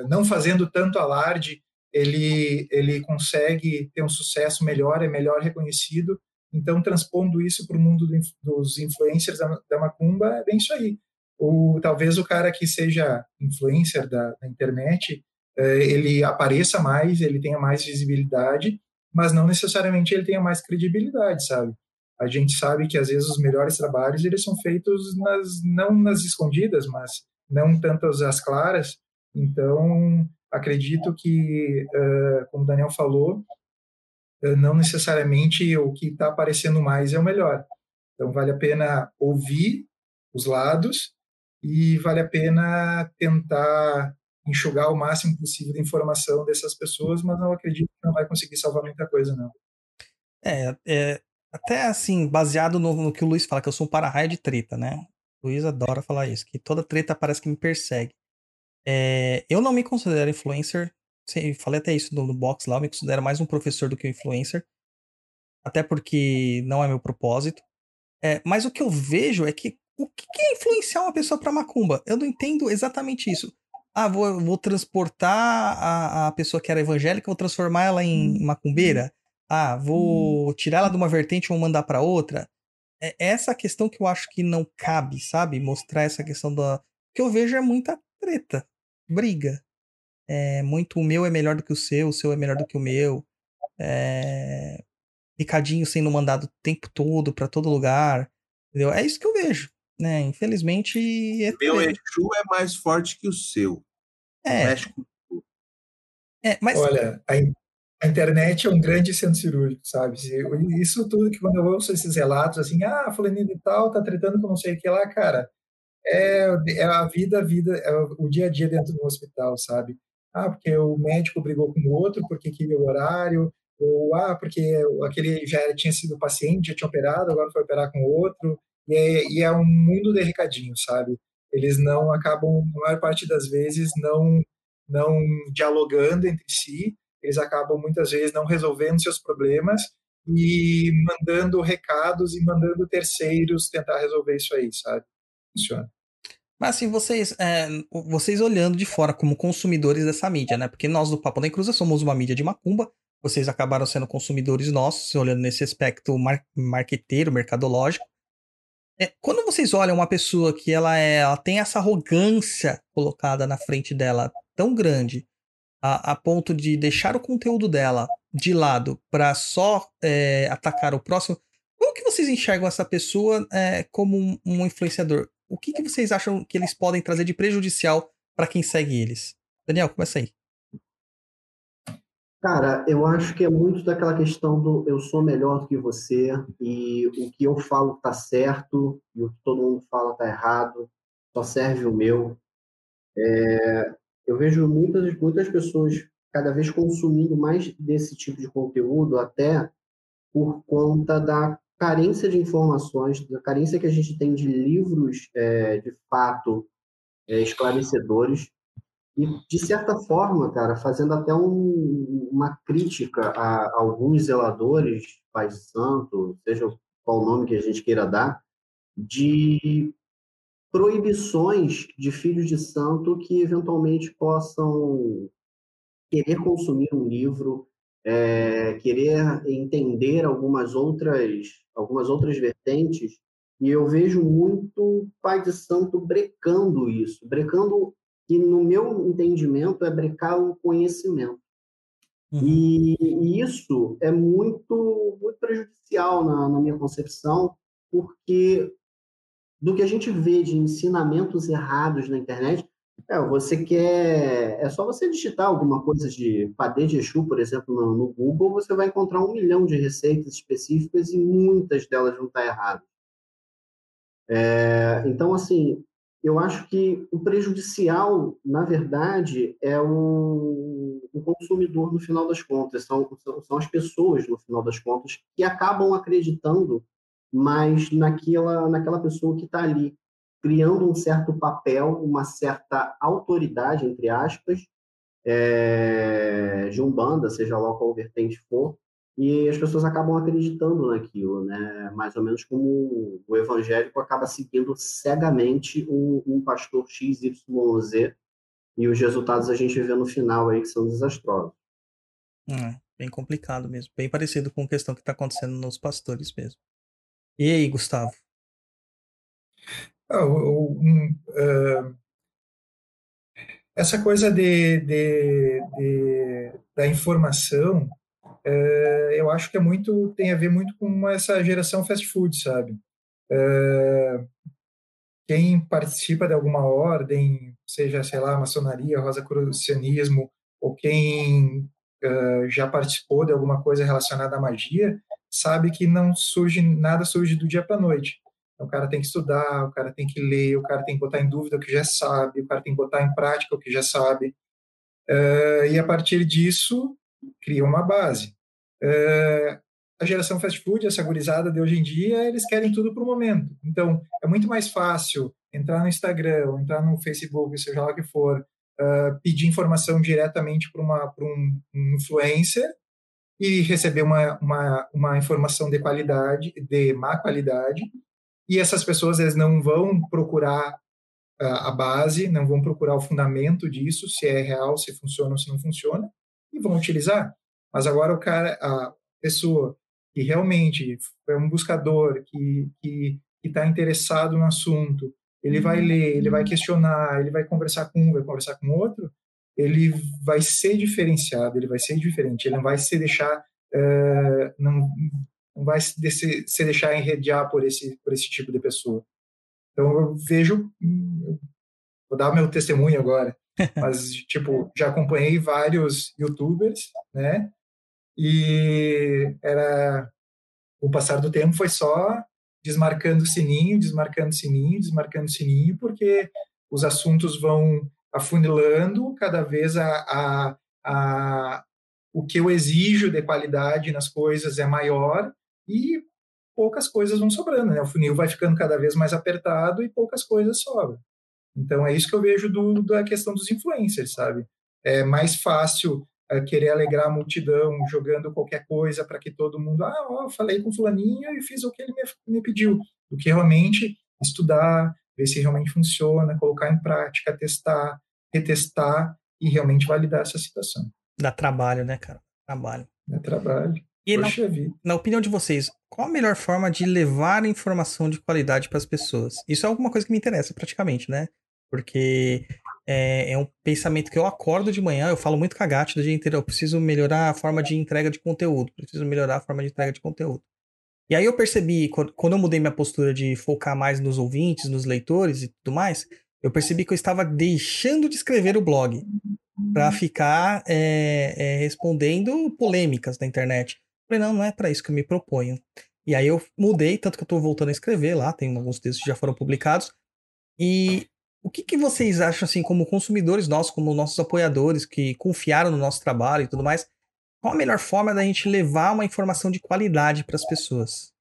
não fazendo tanto alarde, ele, ele consegue ter um sucesso melhor, é melhor reconhecido. Então, transpondo isso para o mundo do dos influencers da, da Macumba, é bem isso aí. O, talvez o cara que seja influencer da, da internet, ele apareça mais, ele tenha mais visibilidade, mas não necessariamente ele tenha mais credibilidade, sabe? A gente sabe que às vezes os melhores trabalhos eles são feitos nas, não nas escondidas, mas não tanto às claras. Então, acredito que, eh, como o Daniel falou, eh, não necessariamente o que está aparecendo mais é o melhor. Então, vale a pena ouvir os lados e vale a pena tentar enxugar o máximo possível de informação dessas pessoas, mas não acredito que não vai conseguir salvar muita coisa, não. É, é até assim, baseado no, no que o Luiz fala, que eu sou um para-raio de treta, né? O Luiz adora falar isso, que toda treta parece que me persegue. É, eu não me considero influencer, falei até isso no, no box lá, eu me considero mais um professor do que um influencer, até porque não é meu propósito. É, mas o que eu vejo é que o que é influenciar uma pessoa pra macumba? Eu não entendo exatamente isso. Ah, vou, vou transportar a, a pessoa que era evangélica, vou transformar ela em macumbeira. Ah, vou tirar ela de uma vertente e vou mandar pra outra. É essa questão que eu acho que não cabe, sabe? Mostrar essa questão da. O que eu vejo é muita treta, briga. É muito o meu é melhor do que o seu, o seu é melhor do que o meu. É... Recadinho sendo mandado o tempo todo pra todo lugar. Entendeu? É isso que eu vejo. Né? Infelizmente. É, Meu. Exu é mais forte que o seu. é, é, mas Olha, a, in- a internet é um grande centro cirúrgico, sabe? Isso tudo que quando eu ouço esses relatos, assim, ah, fulaninho de tal tá tretando com não sei o que lá, cara, é, é a vida, a vida, é o dia a dia dentro do hospital, sabe? Ah, porque o médico brigou com o outro porque queria o horário, ou ah, porque aquele já tinha sido paciente, já tinha operado, agora foi operar com o outro, e é, e é um mundo de recadinho, sabe? Eles não acabam, na maior parte das vezes, não não dialogando entre si, eles acabam muitas vezes não resolvendo seus problemas e mandando recados e mandando terceiros tentar resolver isso aí, sabe? Funciona. Mas assim, vocês, é, vocês olhando de fora como consumidores dessa mídia, né? Porque nós do Papo da Encruza somos uma mídia de macumba, vocês acabaram sendo consumidores nossos, olhando nesse aspecto mar marqueteiro, mercadológico. É, quando vocês olham uma pessoa que ela, é, ela tem essa arrogância colocada na frente dela tão grande, a, a ponto de deixar o conteúdo dela de lado para só é, atacar o próximo, como que vocês enxergam essa pessoa é, como um, um, influenciador? O que, que vocês acham que eles podem trazer de prejudicial para quem segue eles? Daniel, começa aí. Cara, eu acho que é muito daquela questão do eu sou melhor do que você e o que eu falo tá certo e o que todo mundo fala tá errado, só serve o meu. É, eu vejo muitas, muitas pessoas cada vez consumindo mais desse tipo de conteúdo, até por conta da carência de informações, da carência que a gente tem de livros é, de fato é, esclarecedores. E, de certa forma, cara, fazendo até um, uma crítica a, a alguns zeladores, Pai Santo, seja qual nome que a gente queira dar, de proibições de filhos de santo que eventualmente possam querer consumir um livro, é, querer entender algumas outras, algumas outras vertentes, e eu vejo muito pai de santo brecando isso, brecando que no meu entendimento é brecar o conhecimento. Uhum. E, e, isso é muito, muito prejudicial na, na minha concepção, porque do que a gente vê de ensinamentos errados na internet, é, você quer. É só você digitar alguma coisa de padê de Exu, por exemplo, no, no, Google, você vai encontrar um milhão de receitas específicas e muitas delas vão estar erradas. É, então, assim, eu acho que o prejudicial, na verdade, é o, o consumidor no final das contas, são, são, são as pessoas no final das contas que acabam acreditando mas naquela, naquela pessoa que está ali, criando um certo papel, uma certa autoridade, entre aspas, é, de Umbanda, seja lá qual vertente for, e as pessoas acabam acreditando naquilo, né? Mais ou menos como o evangélico acaba seguindo cegamente um, um pastor XYZ, e os resultados a gente vê no final aí que são desastrosos. É, bem complicado mesmo, bem parecido com a questão que está acontecendo nos pastores mesmo. E aí, Gustavo? Ah, um, uh, essa coisa de, de, de da informação, uh, eu acho que é muito tem a ver muito com essa geração fast food, sabe? Uh, quem participa de alguma ordem, seja, sei lá, maçonaria, rosacrucianismo, ou quem já participou de alguma coisa relacionada à magia, sabe que não surge nada surge do dia para noite. O cara tem que estudar, o cara tem que ler, o cara tem que botar em dúvida o que já sabe, o cara tem que botar em prática o que já sabe. Uh, e a partir disso, cria uma base. Uh, a geração fast food, essa gurizada de hoje em dia, eles querem tudo para o momento. Então, é muito mais fácil entrar no Instagram, entrar no Facebook, seja lá o que for, uh, pedir informação diretamente para um, um influencer e receber uma, uma, uma informação de qualidade, de má qualidade, e essas pessoas eles não vão procurar uh, a base, não vão procurar o fundamento disso, se é real, se funciona ou se não funciona, e vão utilizar. Mas agora o cara, a pessoa que realmente é um buscador, que que está interessado no assunto, ele vai ler, ele vai questionar, ele vai conversar com um, vai conversar com outro, ele vai ser diferenciado, ele vai ser diferente, ele não vai se deixar, uh, não, não vai se, se deixar enredear por esse, por esse tipo de pessoa. Então eu vejo, vou dar meu testemunho agora, mas tipo já acompanhei vários YouTubers, né? E era o passar do tempo foi só desmarcando sininho, desmarcando sininho, desmarcando sininho, porque os assuntos vão afunilando cada vez a, a, a, o que eu exijo de qualidade nas coisas é maior e poucas coisas vão sobrando, né? O funil vai ficando cada vez mais apertado e poucas coisas sobram. Então é isso que eu vejo do, da questão dos influencers, sabe? É mais fácil eh, querer alegrar a multidão, jogando qualquer coisa para que todo mundo, ah, ó, falei com fulaninho e fiz o que ele me, me pediu, do que realmente estudar, ver se realmente funciona, colocar em prática, testar, retestar e realmente validar essa situação. Dá trabalho, né, cara? Trabalho. É trabalho. E na, na opinião de vocês, qual a melhor forma de levar informação de qualidade para as pessoas? Isso é alguma coisa que me interessa praticamente, né? Porque é, é um pensamento que eu acordo de manhã, eu falo muito com a Gatti do dia inteiro, eu preciso melhorar a forma de entrega de conteúdo, preciso melhorar a forma de entrega de conteúdo. E aí eu percebi, quando eu mudei minha postura de focar mais nos ouvintes, nos leitores e tudo mais, eu percebi que eu estava deixando de escrever o blog para ficar é, é, respondendo polêmicas na internet. Falei, não, não é para isso que eu me proponho. E aí eu mudei, tanto que eu tô voltando a escrever lá, tem alguns textos que já foram publicados. E o que, que vocês acham, assim, como consumidores nossos, como nossos apoiadores que confiaram no nosso trabalho e tudo mais, qual a melhor forma da gente levar uma informação de qualidade para as pessoas?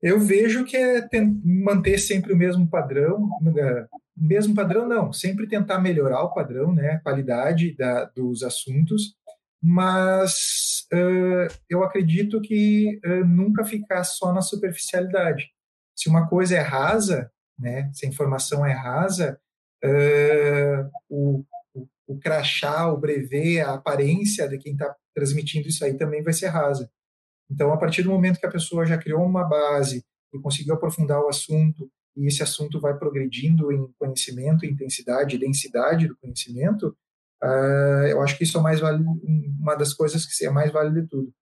Eu vejo que é manter sempre o mesmo padrão, eh, mesmo padrão não, sempre tentar melhorar o padrão, né, a qualidade da, dos assuntos, mas eh, eu acredito que eh, nunca ficar só na superficialidade. Se uma coisa é rasa, né, se a informação é rasa, eh, o, o, crachá, o brevê, a aparência de quem está transmitindo isso aí também vai ser rasa. Então, a partir do momento que a pessoa já criou uma base e conseguiu aprofundar o assunto, e esse assunto vai progredindo em conhecimento, intensidade, densidade do conhecimento, ah, eu acho que isso é mais vale, uma das coisas que é mais válida de tudo.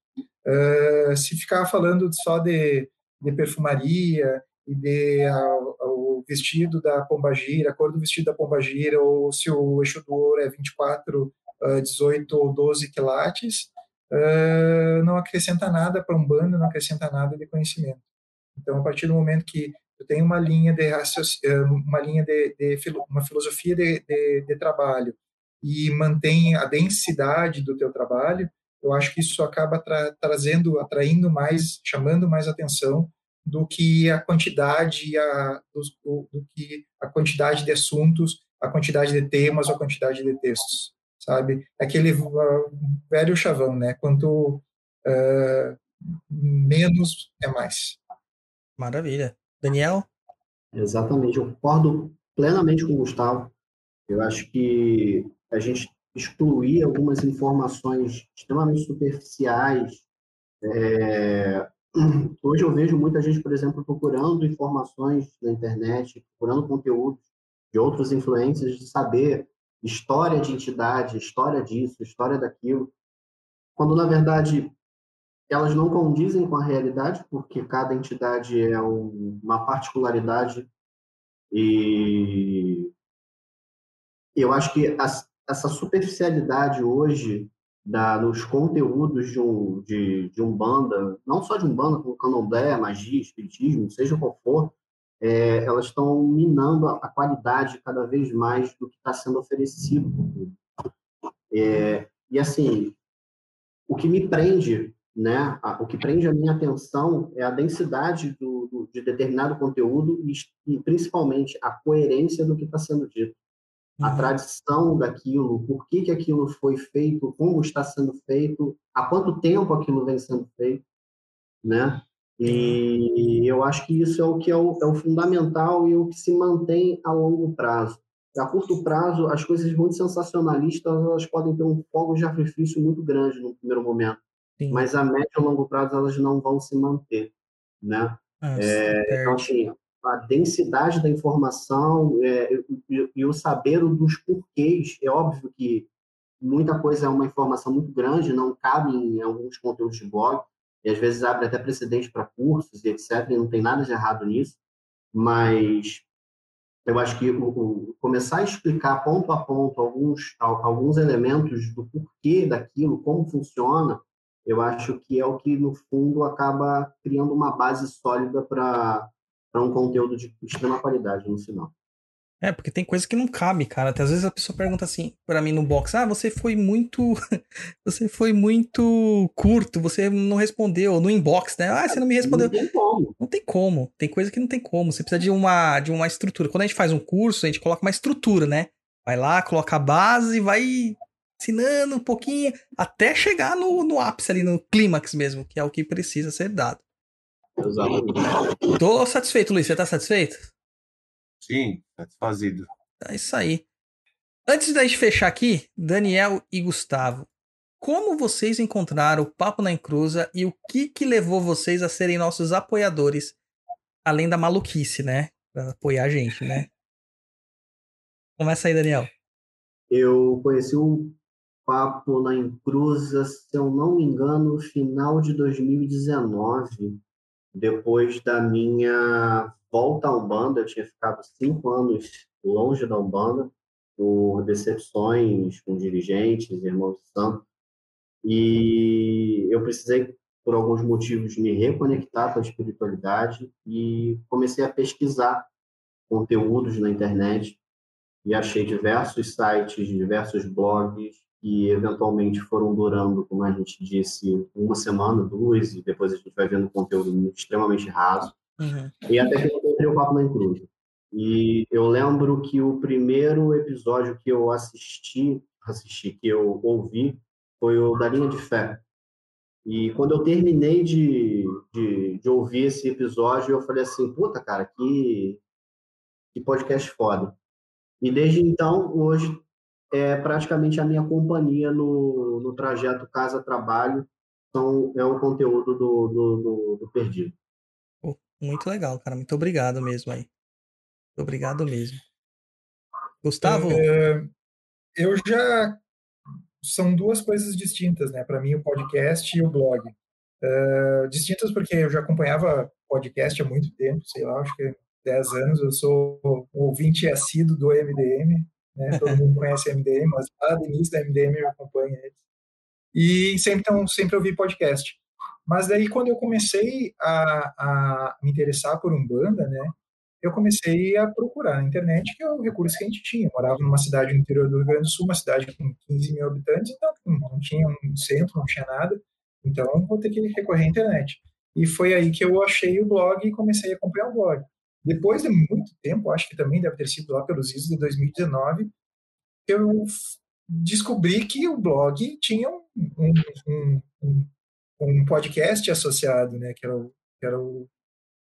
Ah, se ficar falando só de, de perfumaria e de ah, o vestido da pombagira, a cor do vestido da pombagira, ou se o eixo do ouro é 24, ah, 18 ou 12 quilates, ah, não acrescenta nada para um bando, não acrescenta nada de conhecimento. Então, a partir do momento que eu tenho uma linha de eh, uma linha de, de uma filosofia de, de, de trabalho e mantém a densidade do teu trabalho, eu acho que isso acaba tra trazendo, atraindo mais, chamando mais atenção do que a quantidade a do, do que a quantidade de assuntos, a quantidade de temas ou a quantidade de textos, sabe? Aquele uh, velho chavão, né? Quanto uh, menos é mais. Maravilha. Daniel? Exatamente, eu concordo plenamente com o Gustavo. Eu acho que a gente excluir algumas informações extremamente superficiais. é, Hoje eu vejo muita gente, por exemplo, procurando informações na internet, procurando conteúdo de outros influencers, de saber história de entidade, história disso, história daquilo, quando na verdade elas não condizem com a realidade, porque cada entidade é um- uma particularidade e eu acho que as- essa superficialidade hoje da, nos conteúdos de um de, de umbanda, não só de umbanda, como candomblé, magia, espiritismo, seja qual for, é, elas estão minando a, a qualidade cada vez mais do que está sendo oferecido. É, e assim, o que me prende né? A- O que prende a minha atenção é a densidade do, do- de determinado conteúdo e, e principalmente a coerência do que está sendo dito, a Uhum. tradição daquilo, por que, que aquilo foi feito, como está sendo feito, há quanto tempo aquilo vem sendo feito, né? E eu acho que isso é o que é o, é o fundamental e o que se mantém a longo prazo. A curto prazo, as coisas muito sensacionalistas elas podem ter um fogo de artifício muito grande no primeiro momento Sim. mas a médio e longo prazo elas não vão se manter, né? Ah, Então, perde. assim, a densidade da informação é, e, e- o saber dos porquês, é óbvio que muita coisa é uma informação muito grande, não cabe em alguns conteúdos de blog, e às vezes abre até precedente para cursos e etc, e não tem nada de errado nisso, mas eu acho que o, o- começar a explicar ponto a ponto alguns, al- alguns elementos do porquê daquilo, como funciona, eu acho que é o que, no fundo, acaba criando uma base sólida para um conteúdo de extrema qualidade no final. É, porque tem coisa que não cabe, cara. Até às vezes a pessoa pergunta assim pra mim no box: Ah, você foi muito. *laughs* você foi muito curto, você não respondeu. No inbox, né? Ah, você não me respondeu. Não tem como. Não tem como. Tem coisa que não tem como. Você precisa de uma, de uma estrutura. Quando a gente faz um curso, a gente coloca uma estrutura, né? Vai lá, coloca a base, vai ensinando um pouquinho, até chegar no, no ápice ali, no clímax mesmo, que é o que precisa ser dado. Exatamente. Tô satisfeito, Luiz. Você tá satisfeito? Sim, satisfazido. É isso aí. Antes da gente fechar aqui, Daniel e Gustavo, como vocês encontraram o Papo na Encruza e o que que levou vocês a serem nossos apoiadores, além da maluquice, né? Pra apoiar a gente, né? Começa aí, Daniel. Eu conheci o Papo na Encruza, se eu não me engano, no final de 2019, depois da minha volta à Umbanda. Eu tinha ficado cinco anos longe da Umbanda, por decepções com dirigentes, irmãos de santo, e eu precisei, por alguns motivos, me reconectar com a espiritualidade e comecei a pesquisar conteúdos na internet e achei diversos sites, diversos blogs que eventualmente foram durando, como a gente disse, uma semana, duas, e depois a gente vai vendo conteúdo extremamente raso. Uhum. E até que eu encontrei o Papo na Encruz. E eu lembro que o primeiro episódio que eu assisti, assisti, que eu ouvi, foi o da Linha de Fé. E quando eu terminei de, de, de ouvir esse episódio, eu falei assim, puta, cara, que, que podcast foda. E desde então, hoje, é praticamente a minha companhia no, no trajeto casa-trabalho, então é o conteúdo do, do, do, do Perdido. Pô, muito legal, cara. Muito obrigado mesmo aí. Muito obrigado mesmo. Gustavo? É, eu já. São duas coisas distintas, né? Para mim, o podcast e o blog. É, distintas porque eu já acompanhava podcast há muito tempo, sei lá, acho que 10 anos. Eu sou um ouvinte assíduo do MDM, né? Todo mundo conhece MDM, mas lá do início da MDM eu acompanho eles. E sempre, então, sempre ouvi podcast. Mas daí, quando eu comecei a, a me interessar por Umbanda, né? eu comecei a procurar na internet, que é o recurso que a gente tinha. Eu morava numa cidade no interior do Rio Grande do Sul, uma cidade com 15 mil habitantes, então não tinha um centro, não tinha nada. Então, vou ter que recorrer à internet. E foi aí que eu achei o blog e comecei a acompanhar o blog. Depois de muito tempo, acho que também deve ter sido lá pelos idos de 2019, eu descobri que o blog tinha um, um, um, um podcast associado, né, que era o, que era o,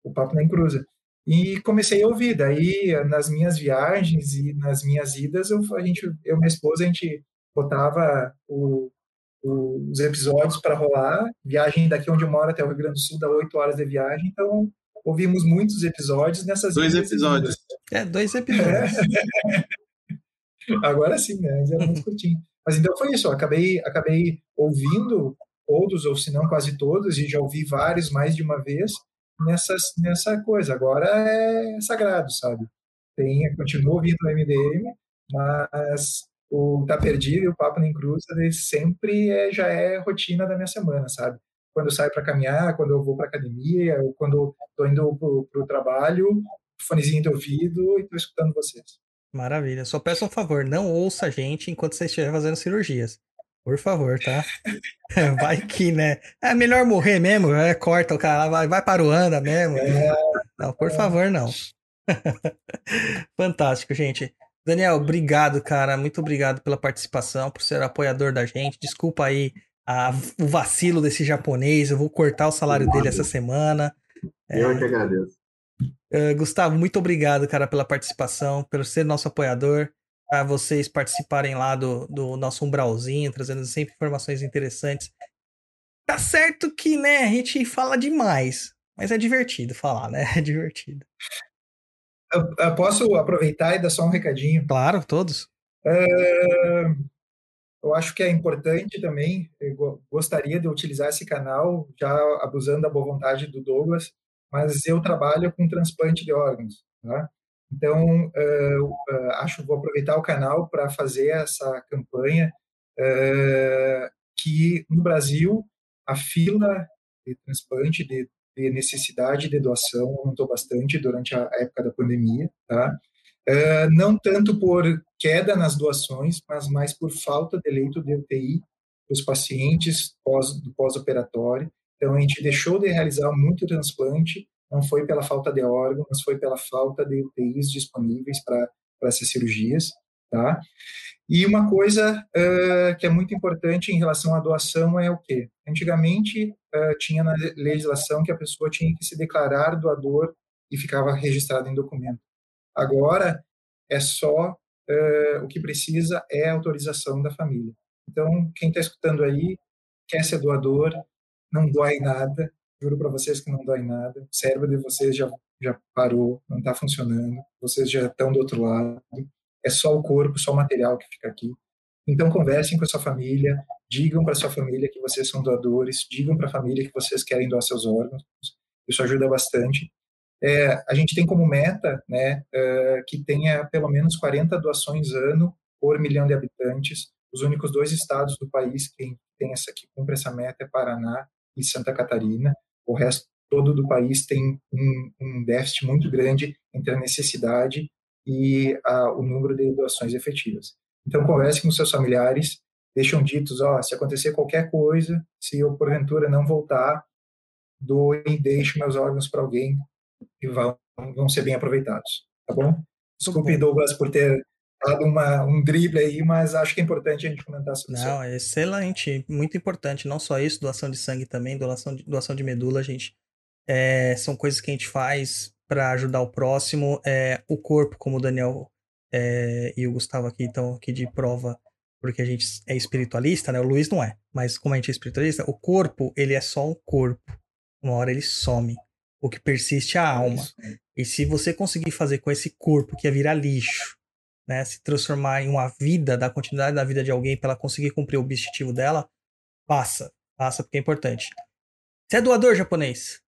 o Papo na Encruza. E comecei a ouvir. Daí, nas minhas viagens e nas minhas idas, eu, a gente, eu e minha esposa, a gente botava o, o, os episódios para rolar. Viagem daqui onde eu moro até o Rio Grande do Sul dá oito horas de viagem. Então, ouvimos muitos episódios nessas Dois episódios. É, dois episódios. *laughs* Agora sim, né? Antes era muito *laughs* curtinho. Mas então foi isso. Eu acabei, acabei ouvindo todos, ou se não quase todos, e já ouvi vários mais de uma vez nessas, nessa coisa. Agora é sagrado, sabe? Tem, continuo ouvindo o MDM, mas o Tá Perdido e o Papo Nem Cruz ele sempre é, já é rotina da minha semana, sabe? Quando eu saio para caminhar, quando eu vou para academia, ou quando estou indo para o trabalho, fonezinho de ouvido e estou escutando vocês. Maravilha. Só peço um favor, não ouça a gente enquanto você estiver fazendo cirurgias. Por favor, tá? *laughs* Vai que, né? É melhor morrer mesmo, é, corta o cara, vai, vai para o anda mesmo. Não, por favor, não. *laughs* Fantástico, gente. Daniel, obrigado, cara. Muito obrigado pela participação, por ser apoiador da gente. Desculpa aí a- o vacilo desse japonês. Eu vou cortar o salário dele essa semana. Eu que agradeço. Uh, Gustavo, muito obrigado, cara, pela participação, pelo ser nosso apoiador, a vocês participarem lá do, do nosso umbralzinho, trazendo sempre informações interessantes. Tá certo que, né, a gente fala demais, mas é divertido falar, né? *laughs* É divertido. Eu, eu posso aproveitar e dar só um recadinho? Claro, todos. É, eu acho que é importante também, gostaria de utilizar esse canal, já abusando da boa vontade do Douglas, mas eu trabalho com transplante de órgãos, tá? Então, eu, é, acho vou aproveitar o canal para fazer essa campanha é, que no Brasil a fila de transplante de necessidade de doação aumentou bastante durante a época da pandemia, tá? É, não tanto por queda nas doações, mas mais por falta de leito de UTI dos pacientes pós, do pós-operatório. Então, a gente deixou de realizar muito transplante, não foi pela falta de órgão, mas foi pela falta de UTIs disponíveis para essas cirurgias. tá? E uma coisa uh, que é muito importante em relação à doação é o quê? Antigamente uh, tinha na legislação que a pessoa tinha que se declarar doador e ficava registrado em documento. Agora é só uh, o que precisa é a autorização da família. Então quem está escutando aí quer ser doador, não dói nada, juro para vocês que não dói nada. O cérebro de vocês já já parou, não está funcionando, vocês já estão do outro lado é só o corpo, só o material que fica aqui. Então, conversem com a sua família, digam para sua família que vocês são doadores, digam para a família que vocês querem doar seus órgãos. Isso ajuda bastante. É, a gente tem como meta né, é, que tenha pelo menos 40 doações ano por milhão de habitantes. Os únicos dois estados do país que tem essa que cumpre essa meta é Paraná e Santa Catarina. O resto todo do país tem um, um déficit muito grande entre a necessidade e a, o número de doações efetivas. Então, converse com seus familiares, deixam ditos, ó, se acontecer qualquer coisa, se eu porventura não voltar, doe, deixe meus órgãos para alguém e vão, vão ser bem aproveitados, tá bom? Desculpe, Douglas, por ter dado uma, um drible aí, mas acho que é importante a gente comentar sobre isso. Não, é excelente, muito importante. Não só isso, doação de sangue também, doação de, doação de medula, gente. É, são coisas que a gente faz para ajudar o próximo. É, o corpo, como o Daniel é, e o Gustavo aqui estão aqui de prova, porque a gente é espiritualista, né? O Luiz não é, mas como a gente é espiritualista, o corpo, ele é só um corpo. Uma hora ele some. O que persiste é a alma. E se você conseguir fazer com esse corpo que é virar lixo, né, se transformar em uma vida, dar continuidade da vida de alguém para ela conseguir cumprir o objetivo dela, passa. Passa porque é importante. Você é doador japonês?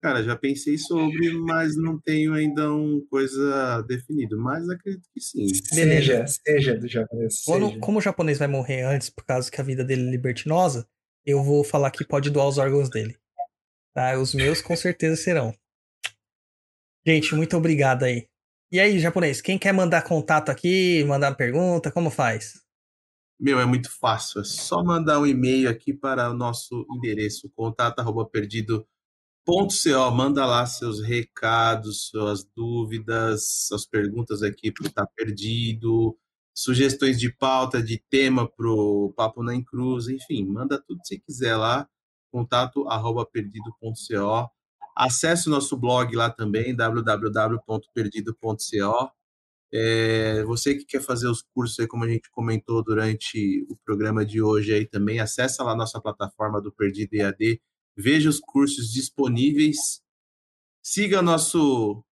Cara, já pensei sobre, mas não tenho ainda uma coisa definida. Mas acredito que sim. Seja, seja do japonês. Quando- seja. como o japonês vai morrer antes por causa que a vida dele é libertinosa, eu vou falar que pode doar os órgãos dele. Tá? Os meus com certeza serão. Gente, muito obrigado aí. E aí, japonês, quem quer mandar contato aqui, mandar pergunta, como faz? Meu, é muito fácil. É só mandar um e-mail aqui para o nosso endereço, contato.perdido.co. Manda lá seus recados, suas dúvidas, suas perguntas aqui para o Tá Perdido, sugestões de pauta, de tema para o Papo na Cruz, enfim, manda tudo que você quiser lá, contato.perdido.co. Acesse o nosso blog lá também, www.perdido.co. É, você que quer fazer os cursos aí, como a gente comentou durante o programa de hoje aí também, acessa lá a nossa plataforma do Perdido EAD, veja os cursos disponíveis, siga nosso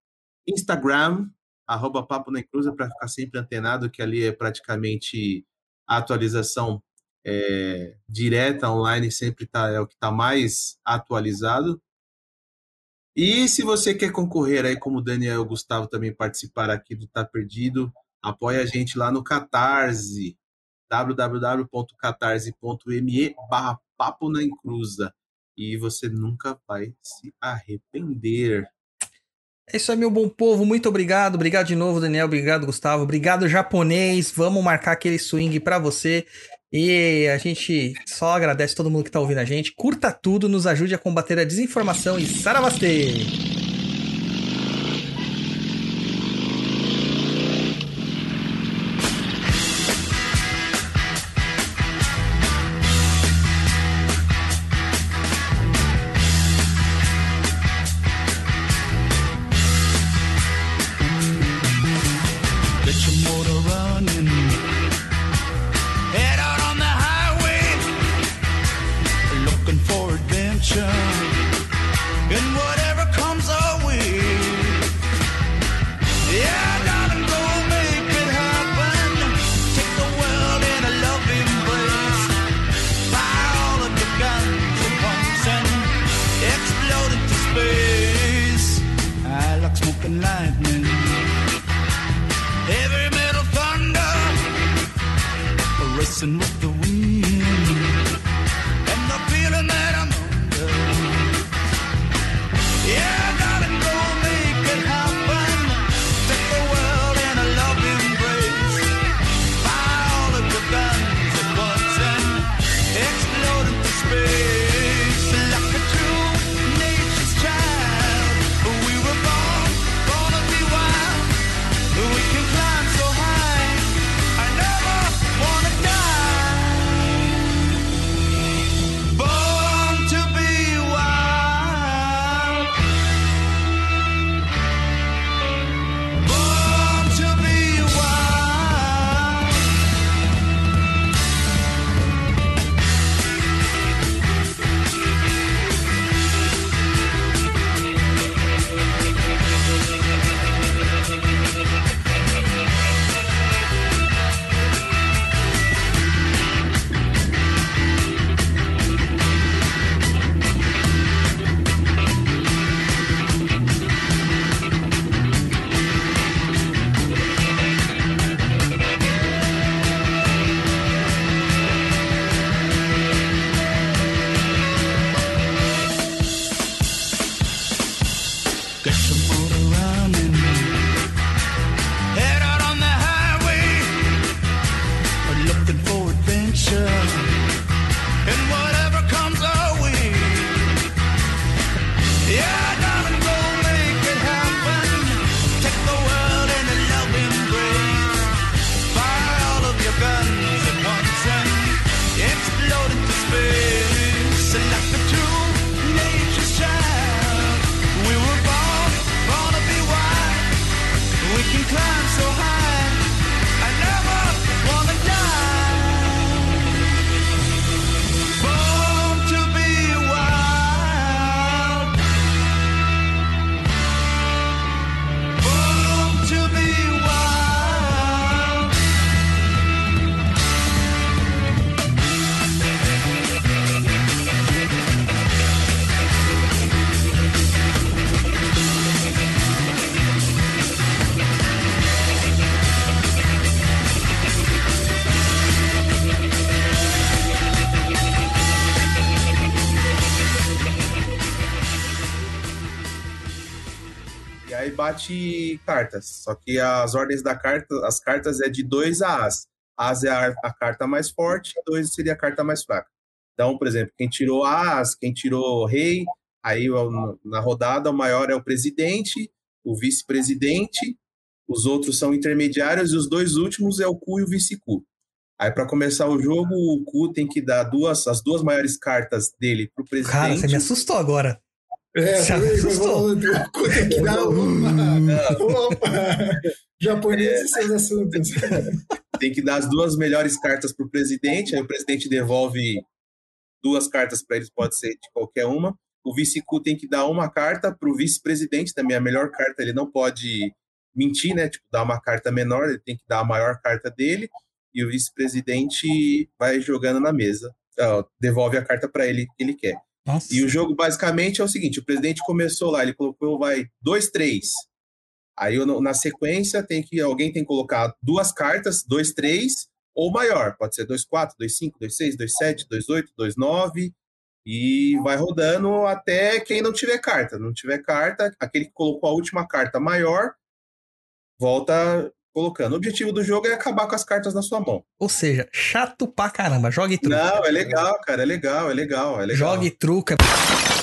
Instagram, arroba Papo na Encruza, para ficar sempre antenado, que ali é praticamente a atualização é, direta, online, sempre tá, é o que está mais atualizado. E se você quer concorrer aí, como o Daniel e o Gustavo também participar aqui do Tá Perdido, apoia a gente lá no Catarse, www.catarse.me barra Papo na Encruza. E você nunca vai se arrepender. É isso aí, meu bom povo. Muito obrigado. Obrigado de novo, Daniel. Obrigado, Gustavo. Obrigado, japonês. Vamos marcar aquele swing pra você. E a gente só agradece todo mundo que tá ouvindo a gente. Curta tudo, nos ajude a combater a desinformação e saravastê! Bate cartas. Só que as ordens da carta, as cartas é de 2 a As. As é a, a carta mais forte, 2 seria a carta mais fraca. Então, por exemplo, quem tirou As, quem tirou Rei, aí o- na rodada o maior é o presidente, o vice-presidente, os outros são intermediários e os dois últimos é o cu e o vice-cu. Aí, para começar o jogo, o cu tem que dar duas, as duas maiores cartas dele pro presidente. Cara, você me assustou agora. É, também, assustou. que dar opa, opa, japonês e seus assuntos. tem que dar as duas melhores cartas pro presidente, aí o presidente devolve duas cartas para eles, pode ser de qualquer uma. O vice-cu tem que dar uma carta pro vice-presidente, também a melhor carta, ele não pode mentir, né? Tipo, dar uma carta menor, ele tem que dar a maior carta dele, e o vice-presidente vai jogando na mesa, devolve a carta para ele que ele quer. Nossa. E o jogo basicamente é o seguinte: o presidente começou lá, ele colocou, vai, 2, 3. Aí na sequência tem que alguém tem que colocar duas cartas, 2, 3 ou maior. Pode ser 2, 4, 2, 5, 2, 6, 2, 7, 2, 8, 2, 9. E vai rodando até quem não tiver carta. Não tiver carta, aquele que colocou a última carta maior, volta colocando. O objetivo do jogo é acabar com as cartas na sua mão. Ou seja, chato pra caramba. Jogue truco. Não, é legal, cara, é legal, é legal, é legal. Jogue truco. é